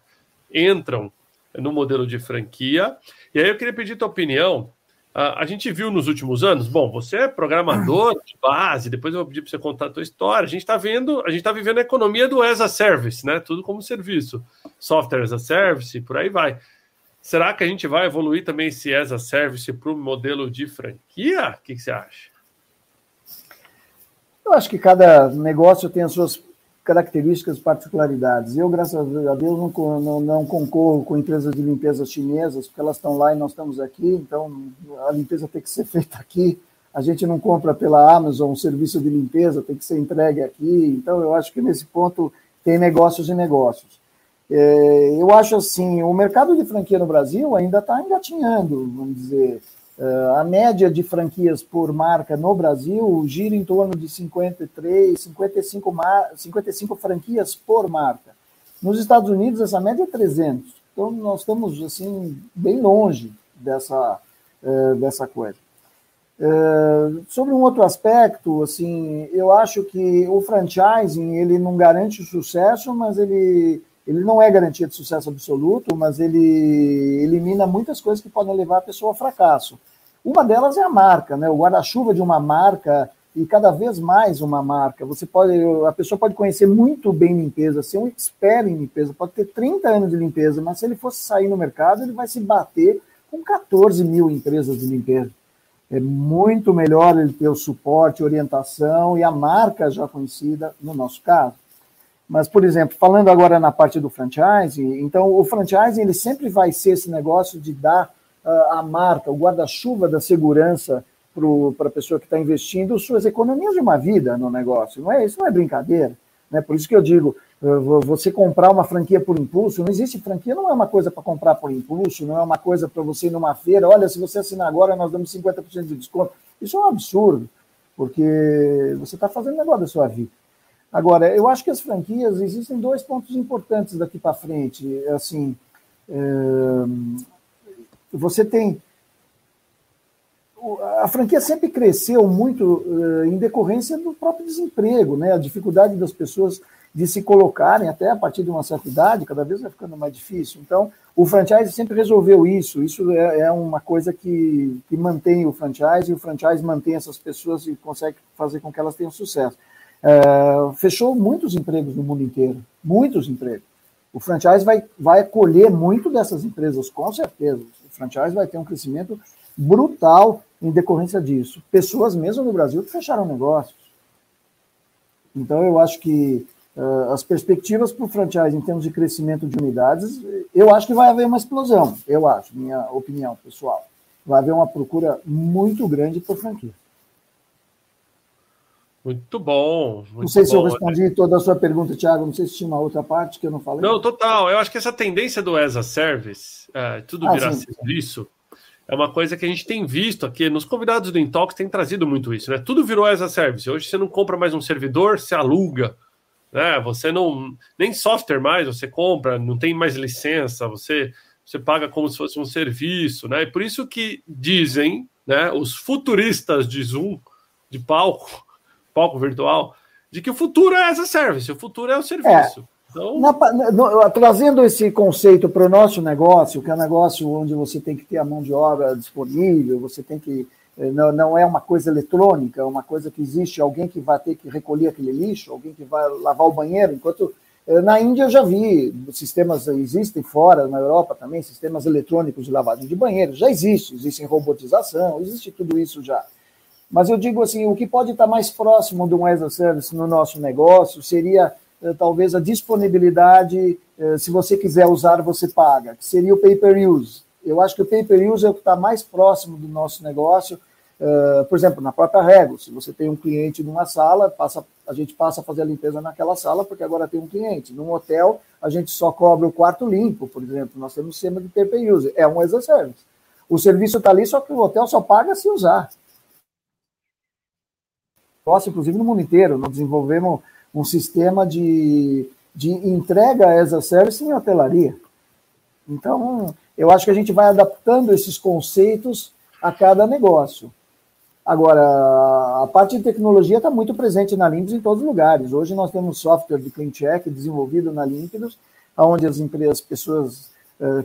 [SPEAKER 1] entram no modelo de franquia. E aí eu queria pedir tua opinião. A gente viu nos últimos anos, bom, você é programador de base, depois eu vou pedir para você contar a tua história. A gente está vendo, a gente está vivendo a economia do as a service, né? Tudo como serviço, software as a service, por aí vai. Será que a gente vai evoluir também esse as a service para o modelo de franquia? O que, que você acha?
[SPEAKER 2] Eu acho que cada negócio tem as suas características, particularidades. Eu, graças a Deus, não, não, não, concorro com empresas de limpeza chinesas, porque elas estão lá e nós estamos aqui, então a limpeza tem que ser feita aqui. A gente não compra pela Amazon um serviço de limpeza, tem que ser entregue aqui. Então, eu acho que nesse ponto tem negócios e negócios. É, eu acho assim, o mercado de franquia no Brasil ainda está engatinhando, vamos dizer. Uh, a média de franquias por marca no Brasil gira em torno de 53, 55, mar, 55 franquias por marca. Nos Estados Unidos, essa média é 300. Então, nós estamos assim bem longe dessa, uh, dessa coisa. Uh, sobre um outro aspecto, assim, eu acho que o franchising ele não garante o sucesso, mas ele ele não é garantia de sucesso absoluto, mas ele elimina muitas coisas que podem levar a pessoa ao fracasso. Uma delas é a marca, né? O guarda-chuva de uma marca e cada vez mais uma marca. Você pode, a pessoa pode conhecer muito bem limpeza, ser um expert em limpeza, pode ter 30 anos de limpeza, mas se ele fosse sair no mercado, ele vai se bater com 14 mil empresas de limpeza. É muito melhor ele ter o suporte, orientação e a marca já conhecida, no nosso caso. Mas, por exemplo, falando agora na parte do franchise, então o franchise ele sempre vai ser esse negócio de dar uh, a marca, o guarda-chuva da segurança para a pessoa que está investindo suas economias de uma vida no negócio. Não é isso, não é brincadeira. Né? Por isso que eu digo, uh, você comprar uma franquia por impulso, não existe franquia, não é uma coisa para comprar por impulso, não é uma coisa para você ir numa feira, olha, se você assinar agora, nós damos 50% de desconto. Isso é um absurdo, porque você está fazendo negócio da sua vida. Agora, eu acho que as franquias existem dois pontos importantes daqui para frente. Assim, é, você tem a franquia sempre cresceu muito uh, em decorrência do próprio desemprego, né? A dificuldade das pessoas de se colocarem até a partir de uma certa idade, cada vez vai ficando mais difícil. Então, o franchise sempre resolveu isso. Isso é, é uma coisa que, que mantém o franchise e o franchise mantém essas pessoas e consegue fazer com que elas tenham sucesso. É, fechou muitos empregos no mundo inteiro, muitos empregos. O franchise vai, vai colher muito dessas empresas, com certeza. O franchise vai ter um crescimento brutal em decorrência disso. Pessoas mesmo no Brasil que fecharam negócios. Então, eu acho que uh, as perspectivas para o franchise em termos de crescimento de unidades, eu acho que vai haver uma explosão, eu acho, minha opinião pessoal. Vai haver uma procura muito grande por franquia.
[SPEAKER 1] Muito bom. Muito
[SPEAKER 2] não sei
[SPEAKER 1] bom,
[SPEAKER 2] se eu respondi toda a sua pergunta, Thiago. Não sei se tinha uma outra parte que eu não falei.
[SPEAKER 1] Não, total. Eu acho que essa tendência do as a service, é, tudo ah, virar sim. serviço, é uma coisa que a gente tem visto aqui. Nos convidados do Intox tem trazido muito isso, né? Tudo virou as a service. Hoje você não compra mais um servidor, você aluga. Né? Você não. Nem software mais você compra, não tem mais licença, você, você paga como se fosse um serviço, né? E por isso que dizem, né, os futuristas de Zoom, de palco palco virtual, de que o futuro é essa service, o futuro é o serviço. É. Então...
[SPEAKER 2] Na, no, trazendo esse conceito para o nosso negócio, que é um negócio onde você tem que ter a mão de obra disponível, você tem que. Eh, não, não é uma coisa eletrônica, é uma coisa que existe alguém que vai ter que recolher aquele lixo, alguém que vai lavar o banheiro, enquanto. Eh, na Índia eu já vi, sistemas existem fora, na Europa também, sistemas eletrônicos de lavagem de banheiro, já existe, existe robotização, existe tudo isso já. Mas eu digo assim, o que pode estar mais próximo de um service no nosso negócio seria eh, talvez a disponibilidade, eh, se você quiser usar, você paga, que seria o pay-per-use. Eu acho que o pay-per-use é o que está mais próximo do nosso negócio. Uh, por exemplo, na própria Rego, se você tem um cliente numa sala, passa, a gente passa a fazer a limpeza naquela sala porque agora tem um cliente. Num hotel, a gente só cobra o quarto limpo, por exemplo. Nós temos um sistema de pay-per-use. É um as a service. O serviço está ali, só que o hotel só paga se usar negócio, inclusive no mundo inteiro. Nós desenvolvemos um sistema de, de entrega as a service em hotelaria. Então, eu acho que a gente vai adaptando esses conceitos a cada negócio. Agora, a parte de tecnologia está muito presente na Limpos em todos os lugares. Hoje nós temos software de clean check desenvolvido na Límpidos, onde as empresas, pessoas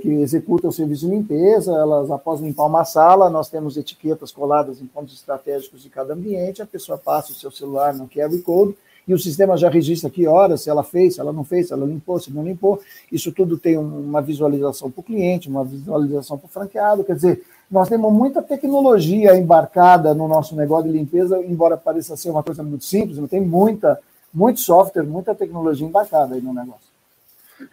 [SPEAKER 2] que executam o serviço de limpeza, elas após limpar uma sala, nós temos etiquetas coladas em pontos estratégicos de cada ambiente, a pessoa passa o seu celular no QR Code e o sistema já registra que horas, se ela fez, se ela não fez, se ela limpou, se não limpou. Isso tudo tem uma visualização para o cliente, uma visualização para o franqueado. Quer dizer, nós temos muita tecnologia embarcada no nosso negócio de limpeza, embora pareça ser uma coisa muito simples, mas tem muita, muito software, muita tecnologia embarcada aí no negócio.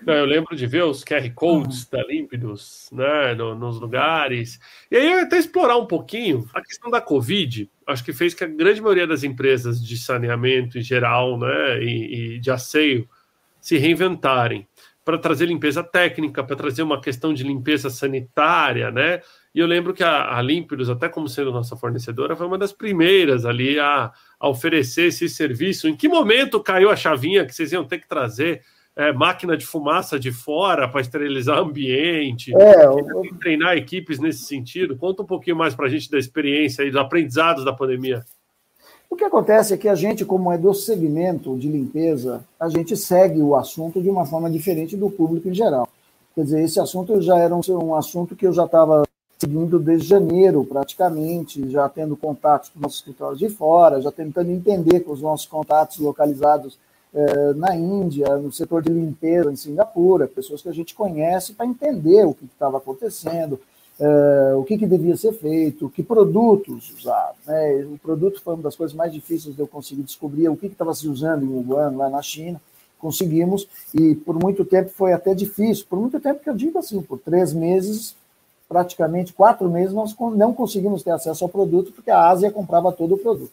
[SPEAKER 1] Não, eu lembro de ver os QR Codes uhum. da Límpidos né, no, nos lugares. E aí, até explorar um pouquinho a questão da Covid, acho que fez que a grande maioria das empresas de saneamento em geral né, e, e de asseio se reinventarem. para trazer limpeza técnica, para trazer uma questão de limpeza sanitária, né? E eu lembro que a, a Límpidos, até como sendo nossa fornecedora, foi uma das primeiras ali a, a oferecer esse serviço. Em que momento caiu a chavinha que vocês iam ter que trazer é, máquina de fumaça de fora para esterilizar ambiente, é, eu... treinar equipes nesse sentido? Conta um pouquinho mais para a gente da experiência e dos aprendizados da pandemia.
[SPEAKER 2] O que acontece é que a gente, como é do segmento de limpeza, a gente segue o assunto de uma forma diferente do público em geral. Quer dizer, esse assunto já era um, um assunto que eu já estava seguindo desde janeiro, praticamente, já tendo contatos com nossos escritórios de fora, já tentando entender com os nossos contatos localizados na Índia, no setor de limpeza em Singapura, pessoas que a gente conhece para entender o que estava acontecendo, Uh, o que, que, devia ser feito, que produtos usar. Né? O produto foi uma das coisas mais difíceis de eu conseguir descobrir, o que estava se usando em Wuhan, lá na China. Conseguimos, e por muito tempo foi até difícil. Por muito tempo que eu digo assim, por três meses, praticamente quatro meses, nós não conseguimos ter acesso ao produto, porque a Ásia comprava todo o produto.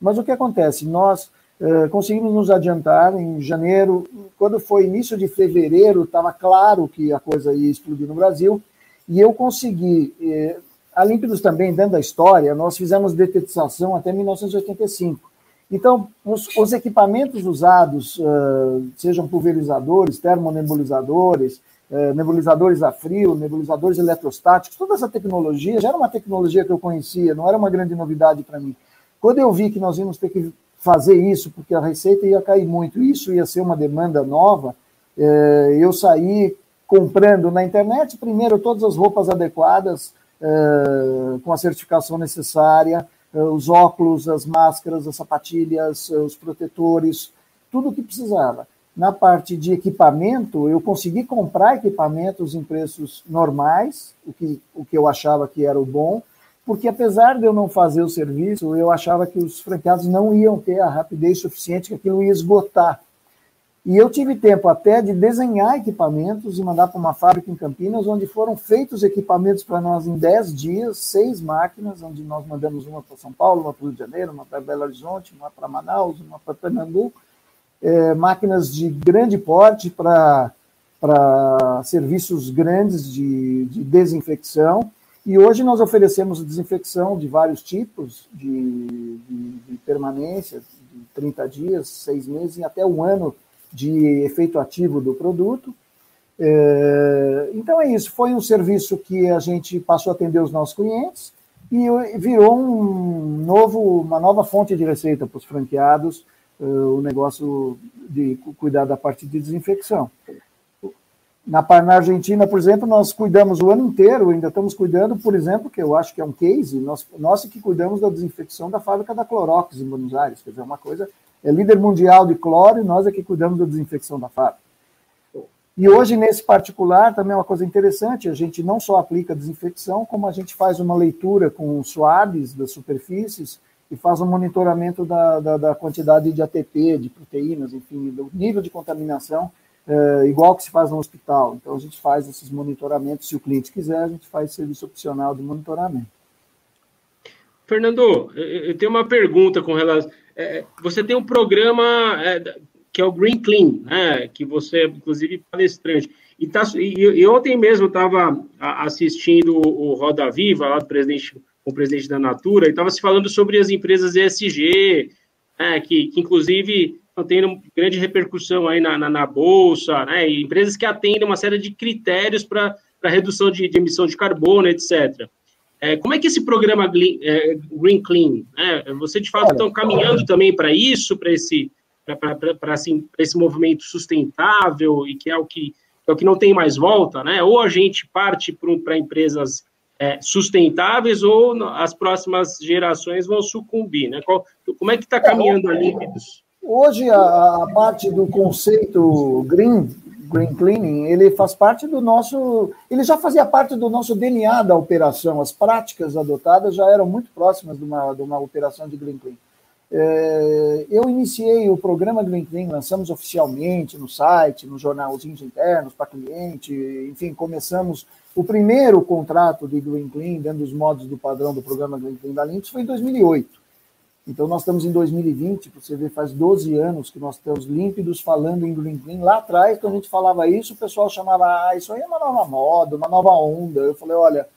[SPEAKER 2] Mas o que acontece? Nós uh, conseguimos nos adiantar em janeiro, quando foi início de fevereiro, estava claro que a coisa ia explodir no Brasil e eu consegui, eh, a Límpidos também, dentro da história, nós fizemos detetização até 1985. Então, os, os equipamentos usados, uh, sejam pulverizadores, termonebulizadores, uh, nebulizadores a frio, nebulizadores eletrostáticos, toda essa tecnologia já era uma tecnologia que eu conhecia, não era uma grande novidade para mim. Quando eu vi que nós íamos ter que fazer isso, porque a receita ia cair muito, isso ia ser uma demanda nova, eu saí comprando na internet, primeiro, todas as roupas adequadas, uh, com a certificação necessária, uh, os óculos, as máscaras, as sapatilhas, os protetores, tudo o que precisava. Na parte de equipamento, eu consegui comprar equipamentos em preços normais, o que, o que eu achava que era o bom, porque apesar de eu não fazer o serviço, eu achava que os franqueados não iam ter a rapidez suficiente, que aquilo ia esgotar. E eu tive tempo até de desenhar equipamentos e mandar para uma fábrica em Campinas, onde foram feitos equipamentos para nós em 10 dias, seis máquinas, onde nós mandamos uma para São Paulo, uma para o Rio de Janeiro, uma para Belo Horizonte, uma para Manaus, uma para Pernambuco, é, máquinas de grande porte para serviços grandes de, de desinfecção. E hoje nós oferecemos desinfecção de vários tipos, de, de, de permanência, de 30 dias, seis meses e até um ano de efeito ativo do produto. É, então é isso, foi um serviço que a gente passou a atender os nossos clientes e virou um novo, uma nova fonte de receita para os franqueados, é, o negócio de cuidar da parte de desinfecção. Na, na Argentina, por exemplo, nós cuidamos o ano inteiro, ainda estamos cuidando, por exemplo, que eu acho que é um case, nós, nós que cuidamos da desinfecção da fábrica da Clorox em Buenos Aires, quer dizer, uma coisa é líder mundial de cloro e nós é que cuidamos da desinfecção da fábrica. E hoje, nesse particular, também é uma coisa interessante, a gente não só aplica desinfecção, como a gente faz uma leitura com suaves das superfícies e faz um monitoramento da, da, da quantidade de ATP, de proteínas, enfim, do nível de contaminação, é, igual que se faz no hospital. Então, a gente faz esses monitoramentos, se o cliente quiser, a gente faz serviço opcional de monitoramento.
[SPEAKER 3] Fernando, eu tenho uma pergunta com relação é, você tem um programa é, que é o Green Clean, né, que você, inclusive, palestrante. E, tá, e, e ontem mesmo estava assistindo o Roda Viva, lá do presidente, com o presidente da Natura, e estava se falando sobre as empresas ESG, né, que, que, inclusive estão tendo grande repercussão aí na, na, na Bolsa, né, e empresas que atendem uma série de critérios para redução de, de emissão de carbono, etc. É, como é que esse programa Green, é, Green Clean, né, você de fato está caminhando também para isso, para esse, assim, esse movimento sustentável e que é o que, é o que não tem mais volta, né? Ou a gente parte para empresas é, sustentáveis ou as próximas gerações vão sucumbir, né? Qual, como é que está caminhando ali?
[SPEAKER 2] Hoje a, a parte do conceito green Green Cleaning, ele faz parte do nosso, ele já fazia parte do nosso DNA da operação. As práticas adotadas já eram muito próximas de uma, de uma operação de Green Clean. É, eu iniciei o programa Green Clean, lançamos oficialmente no site, nos jornalzinhos internos para cliente, enfim, começamos o primeiro contrato de Green Clean, dentro dos modos do padrão do programa Green Clean da Lynx, foi em 2008. Então, nós estamos em 2020, você vê, faz 12 anos que nós estamos límpidos falando em Green Clean. Lá atrás, quando a gente falava isso, o pessoal chamava, ah, isso aí é uma nova moda, uma nova onda. Eu falei, olha,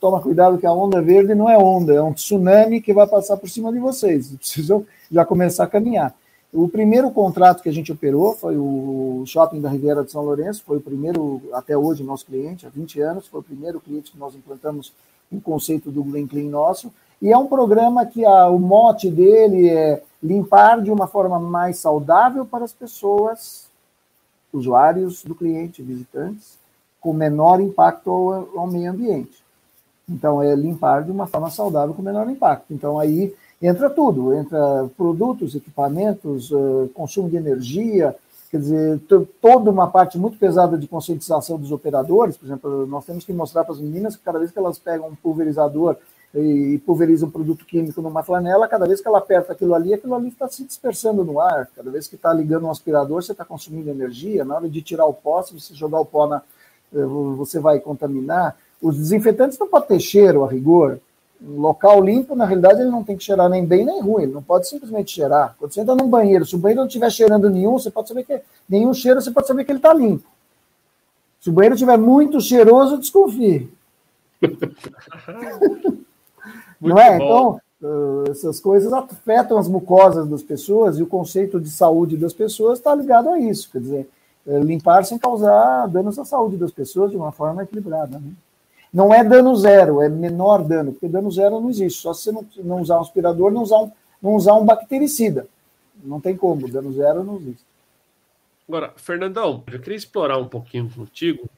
[SPEAKER 2] toma cuidado que a onda verde não é onda, é um tsunami que vai passar por cima de vocês. <laughs> Precisam já começar a caminhar. O primeiro contrato que a gente operou foi o Shopping da Riviera de São Lourenço, foi o primeiro, até hoje, nosso cliente, há 20 anos, foi o primeiro cliente que nós implantamos o conceito do Green Clean nosso. E é um programa que a, o mote dele é limpar de uma forma mais saudável para as pessoas, usuários do cliente, visitantes, com menor impacto ao, ao meio ambiente. Então, é limpar de uma forma saudável com menor impacto. Então, aí entra tudo, entra produtos, equipamentos, uh, consumo de energia, quer dizer, toda uma parte muito pesada de conscientização dos operadores, por exemplo, nós temos que mostrar para as meninas que cada vez que elas pegam um pulverizador e pulveriza um produto químico numa flanela, cada vez que ela aperta aquilo ali, aquilo ali está se dispersando no ar. Cada vez que está ligando um aspirador, você está consumindo energia. Na hora de tirar o pó, se você jogar o pó na. Eh, você vai contaminar. Os desinfetantes não podem ter cheiro a rigor. Um local limpo, na realidade, ele não tem que cheirar nem bem nem ruim, ele não pode simplesmente cheirar. Quando você entra num banheiro, se o banheiro não estiver cheirando nenhum, você pode saber que nenhum cheiro, você pode saber que ele está limpo. Se o banheiro estiver muito cheiroso, desconfie. <laughs> não é? Bom. Então, essas coisas afetam as mucosas das pessoas e o conceito de saúde das pessoas está ligado a isso. Quer dizer, limpar sem causar danos à saúde das pessoas de uma forma equilibrada. Né? Não é dano zero, é menor dano, porque dano zero não existe. Só se você não, não usar um aspirador, não usar um, não usar um bactericida. Não tem como, dano zero não existe.
[SPEAKER 1] Agora, Fernandão, eu queria explorar um pouquinho contigo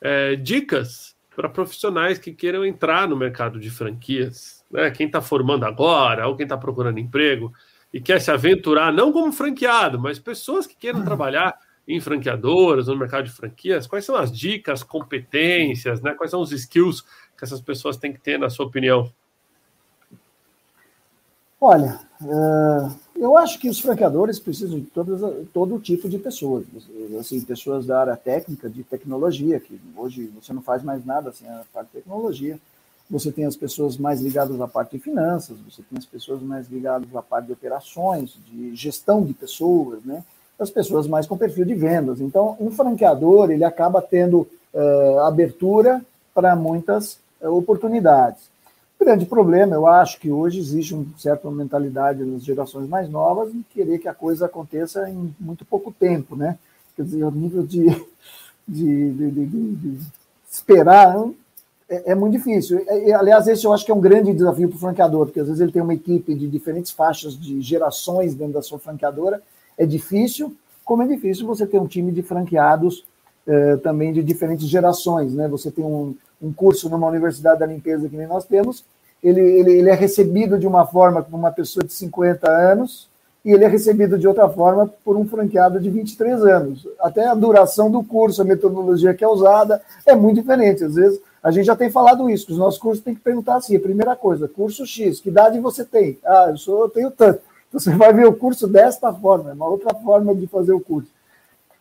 [SPEAKER 1] é, dicas para profissionais que queiram entrar no mercado de franquias, né? Quem está formando agora ou quem está procurando emprego e quer se aventurar, não como franqueado, mas pessoas que queiram trabalhar em franqueadoras, no mercado de franquias, quais são as dicas, competências, né? Quais são os skills que essas pessoas têm que ter, na sua opinião?
[SPEAKER 2] Olha, uh, eu acho que os franqueadores precisam de todas, todo tipo de pessoas, assim, pessoas da área técnica, de tecnologia, que hoje você não faz mais nada sem a parte de tecnologia. Você tem as pessoas mais ligadas à parte de finanças, você tem as pessoas mais ligadas à parte de operações, de gestão de pessoas, né? As pessoas mais com perfil de vendas. Então, um franqueador, ele acaba tendo uh, abertura para muitas uh, oportunidades. O grande problema, eu acho que hoje existe uma certa mentalidade nas gerações mais novas em querer que a coisa aconteça em muito pouco tempo, né? Quer dizer, o nível de, de, de, de, de esperar é, é, muito difícil. Aliás, esse eu acho que é um grande desafio para o franqueador, porque às vezes ele tem uma equipe de diferentes faixas de gerações dentro da sua franqueadora. É difícil, como é difícil você ter um time de franqueados eh, também de diferentes gerações. Né? Você tem um, um curso numa universidade da limpeza que nem nós temos, ele, ele, ele é recebido de uma forma por uma pessoa de 50 anos e ele é recebido de outra forma por um franqueado de 23 anos. Até a duração do curso, a metodologia que é usada é muito diferente. Às vezes, a gente já tem falado isso, que os nossos cursos têm que perguntar assim, a primeira coisa, curso X, que idade você tem? Ah, eu, sou, eu tenho tanto. Então, você vai ver o curso desta forma, é uma outra forma de fazer o curso.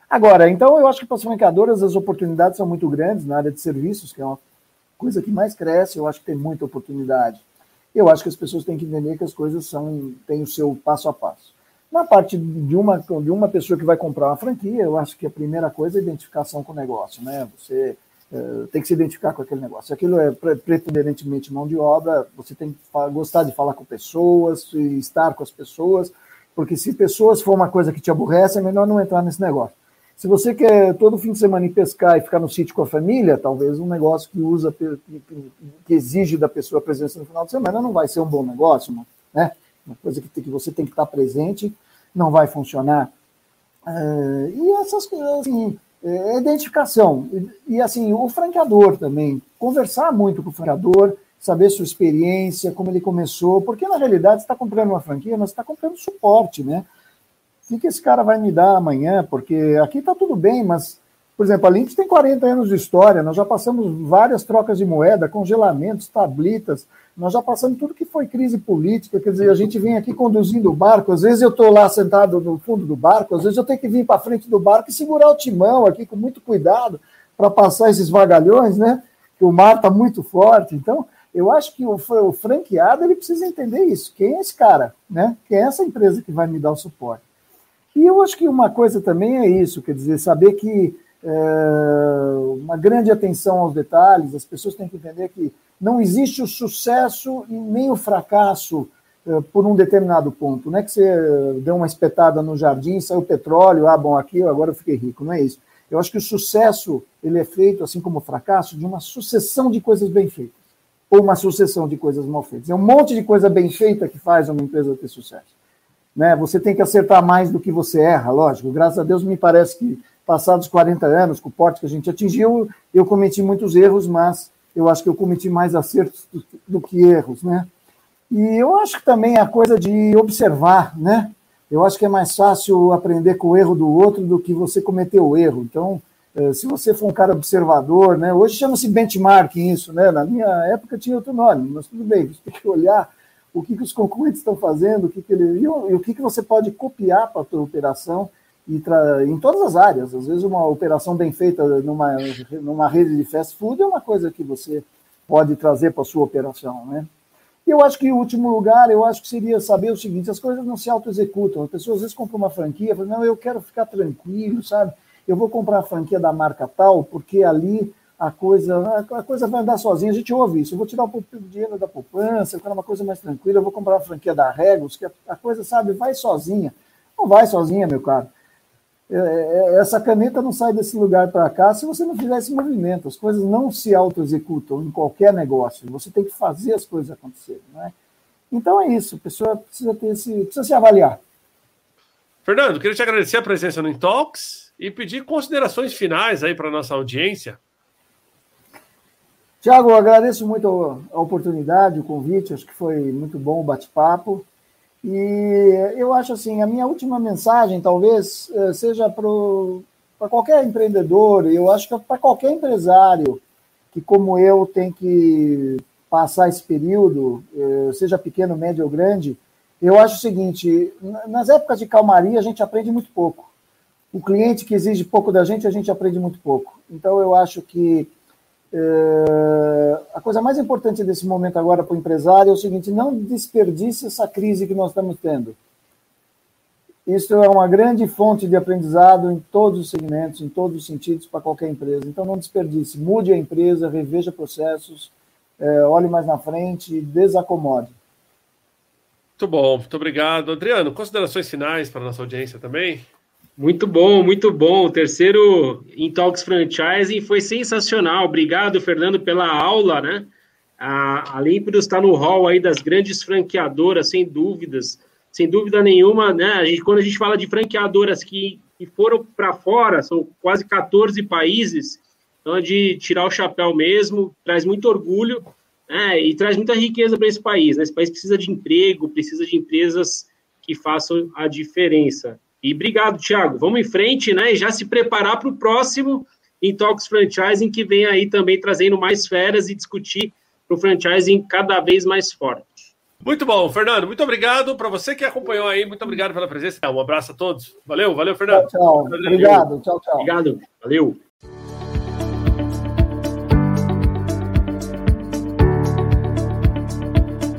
[SPEAKER 2] Agora, então eu acho que para as franqueadoras as oportunidades são muito grandes na área de serviços, que é uma coisa que mais cresce, eu acho que tem muita oportunidade. Eu acho que as pessoas têm que entender que as coisas são têm o seu passo a passo. Na parte de uma, de uma pessoa que vai comprar uma franquia, eu acho que a primeira coisa é a identificação com o negócio, né? Você tem que se identificar com aquele negócio. Aquilo é preponderantemente mão de obra, você tem que gostar de falar com pessoas, estar com as pessoas, porque se pessoas for uma coisa que te aborrece, é melhor não entrar nesse negócio. Se você quer todo fim de semana ir pescar e ficar no sítio com a família, talvez um negócio que usa, que exige da pessoa a presença no final de semana não vai ser um bom negócio, né? Uma coisa que, que você tem que estar presente não vai funcionar. É, e essas coisas, assim, é, identificação. E, e, assim, o franqueador também, conversar muito com o franqueador, saber sua experiência, como ele começou, porque na realidade você está comprando uma franquia, mas você está comprando suporte, né? o que esse cara vai me dar amanhã? Porque aqui está tudo bem, mas, por exemplo, a Lynx tem 40 anos de história, nós já passamos várias trocas de moeda, congelamentos, tablitas, nós já passamos tudo que foi crise política, quer dizer, a gente vem aqui conduzindo o barco, às vezes eu estou lá sentado no fundo do barco, às vezes eu tenho que vir para frente do barco e segurar o timão aqui com muito cuidado para passar esses vagalhões, né? Que o mar está muito forte. Então, eu acho que o, o franqueado ele precisa entender isso. Quem é esse cara? Né? Quem é essa empresa que vai me dar o suporte? E eu acho que uma coisa também é isso, quer dizer, saber que uma grande atenção aos detalhes, as pessoas têm que entender que não existe o sucesso e nem o fracasso é, por um determinado ponto. Não é que você deu uma espetada no jardim, saiu petróleo, ah, bom, aqui agora eu fiquei rico, não é isso. Eu acho que o sucesso ele é feito, assim como o fracasso, de uma sucessão de coisas bem feitas ou uma sucessão de coisas mal feitas. É um monte de coisa bem feita que faz uma empresa ter sucesso. Né? Você tem que acertar mais do que você erra, lógico. Graças a Deus, me parece que passados 40 anos, com o porte que a gente atingiu, eu cometi muitos erros, mas eu acho que eu cometi mais acertos do, do que erros, né? E eu acho que também a coisa de observar, né? Eu acho que é mais fácil aprender com o erro do outro do que você cometer o erro. Então, eh, se você for um cara observador, né? Hoje chama-se benchmarking isso, né? Na minha época tinha outro nome, mas tudo bem, você tem que olhar o que, que os concorrentes estão fazendo, o que, que ele, e o que, que você pode copiar para a sua operação e em todas as áreas. Às vezes, uma operação bem feita numa, numa rede de fast food é uma coisa que você pode trazer para a sua operação, né? E eu acho que, em último lugar, eu acho que seria saber o seguinte: as coisas não se auto-executam. As pessoas às vezes compram uma franquia, falam, não, eu quero ficar tranquilo, sabe? Eu vou comprar a franquia da marca tal, porque ali a coisa, a coisa vai andar sozinha. A gente ouve isso. Eu vou tirar o dinheiro da poupança, eu quero uma coisa mais tranquila, eu vou comprar a franquia da Regos, que a coisa, sabe, vai sozinha. Não vai sozinha, meu caro. É, é, essa caneta não sai desse lugar para cá se você não fizer esse movimento. As coisas não se auto-executam em qualquer negócio. Você tem que fazer as coisas acontecerem. Né? Então é isso. A pessoa precisa, ter esse, precisa se avaliar.
[SPEAKER 1] Fernando, queria te agradecer a presença no Intox e pedir considerações finais aí para a nossa audiência.
[SPEAKER 2] Tiago, agradeço muito a oportunidade, o convite. Acho que foi muito bom o bate-papo. E eu acho assim, a minha última mensagem talvez eh, seja para qualquer empreendedor, eu acho que para qualquer empresário que, como eu, tem que passar esse período, eh, seja pequeno, médio ou grande, eu acho o seguinte: nas épocas de calmaria a gente aprende muito pouco. O cliente que exige pouco da gente, a gente aprende muito pouco. Então eu acho que é, a coisa mais importante desse momento agora para o empresário é o seguinte: não desperdice essa crise que nós estamos tendo. Isso é uma grande fonte de aprendizado em todos os segmentos, em todos os sentidos, para qualquer empresa. Então, não desperdice, mude a empresa, reveja processos, é, olhe mais na frente e desacomode.
[SPEAKER 1] Muito bom, muito obrigado. Adriano, considerações finais para a nossa audiência também?
[SPEAKER 3] Muito bom, muito bom. O terceiro em Talks Franchising foi sensacional. Obrigado, Fernando, pela aula, né? A, a Límpidos está no hall aí das grandes franqueadoras, sem dúvidas. Sem dúvida nenhuma, né? A gente, quando a gente fala de franqueadoras que, que foram para fora, são quase 14 países, então é de tirar o chapéu mesmo, traz muito orgulho né? e traz muita riqueza para esse país. Né? Esse país precisa de emprego, precisa de empresas que façam a diferença. E obrigado, Thiago. Vamos em frente, né? E já se preparar para o próximo em Talks Franchising, que vem aí também trazendo mais férias e discutir para o franchising cada vez mais forte.
[SPEAKER 1] Muito bom, Fernando. Muito obrigado para você que acompanhou aí. Muito obrigado pela presença. Um abraço a todos. Valeu, valeu, Fernando.
[SPEAKER 2] Tchau, tchau. Obrigado. Tchau, tchau.
[SPEAKER 3] Obrigado. Valeu.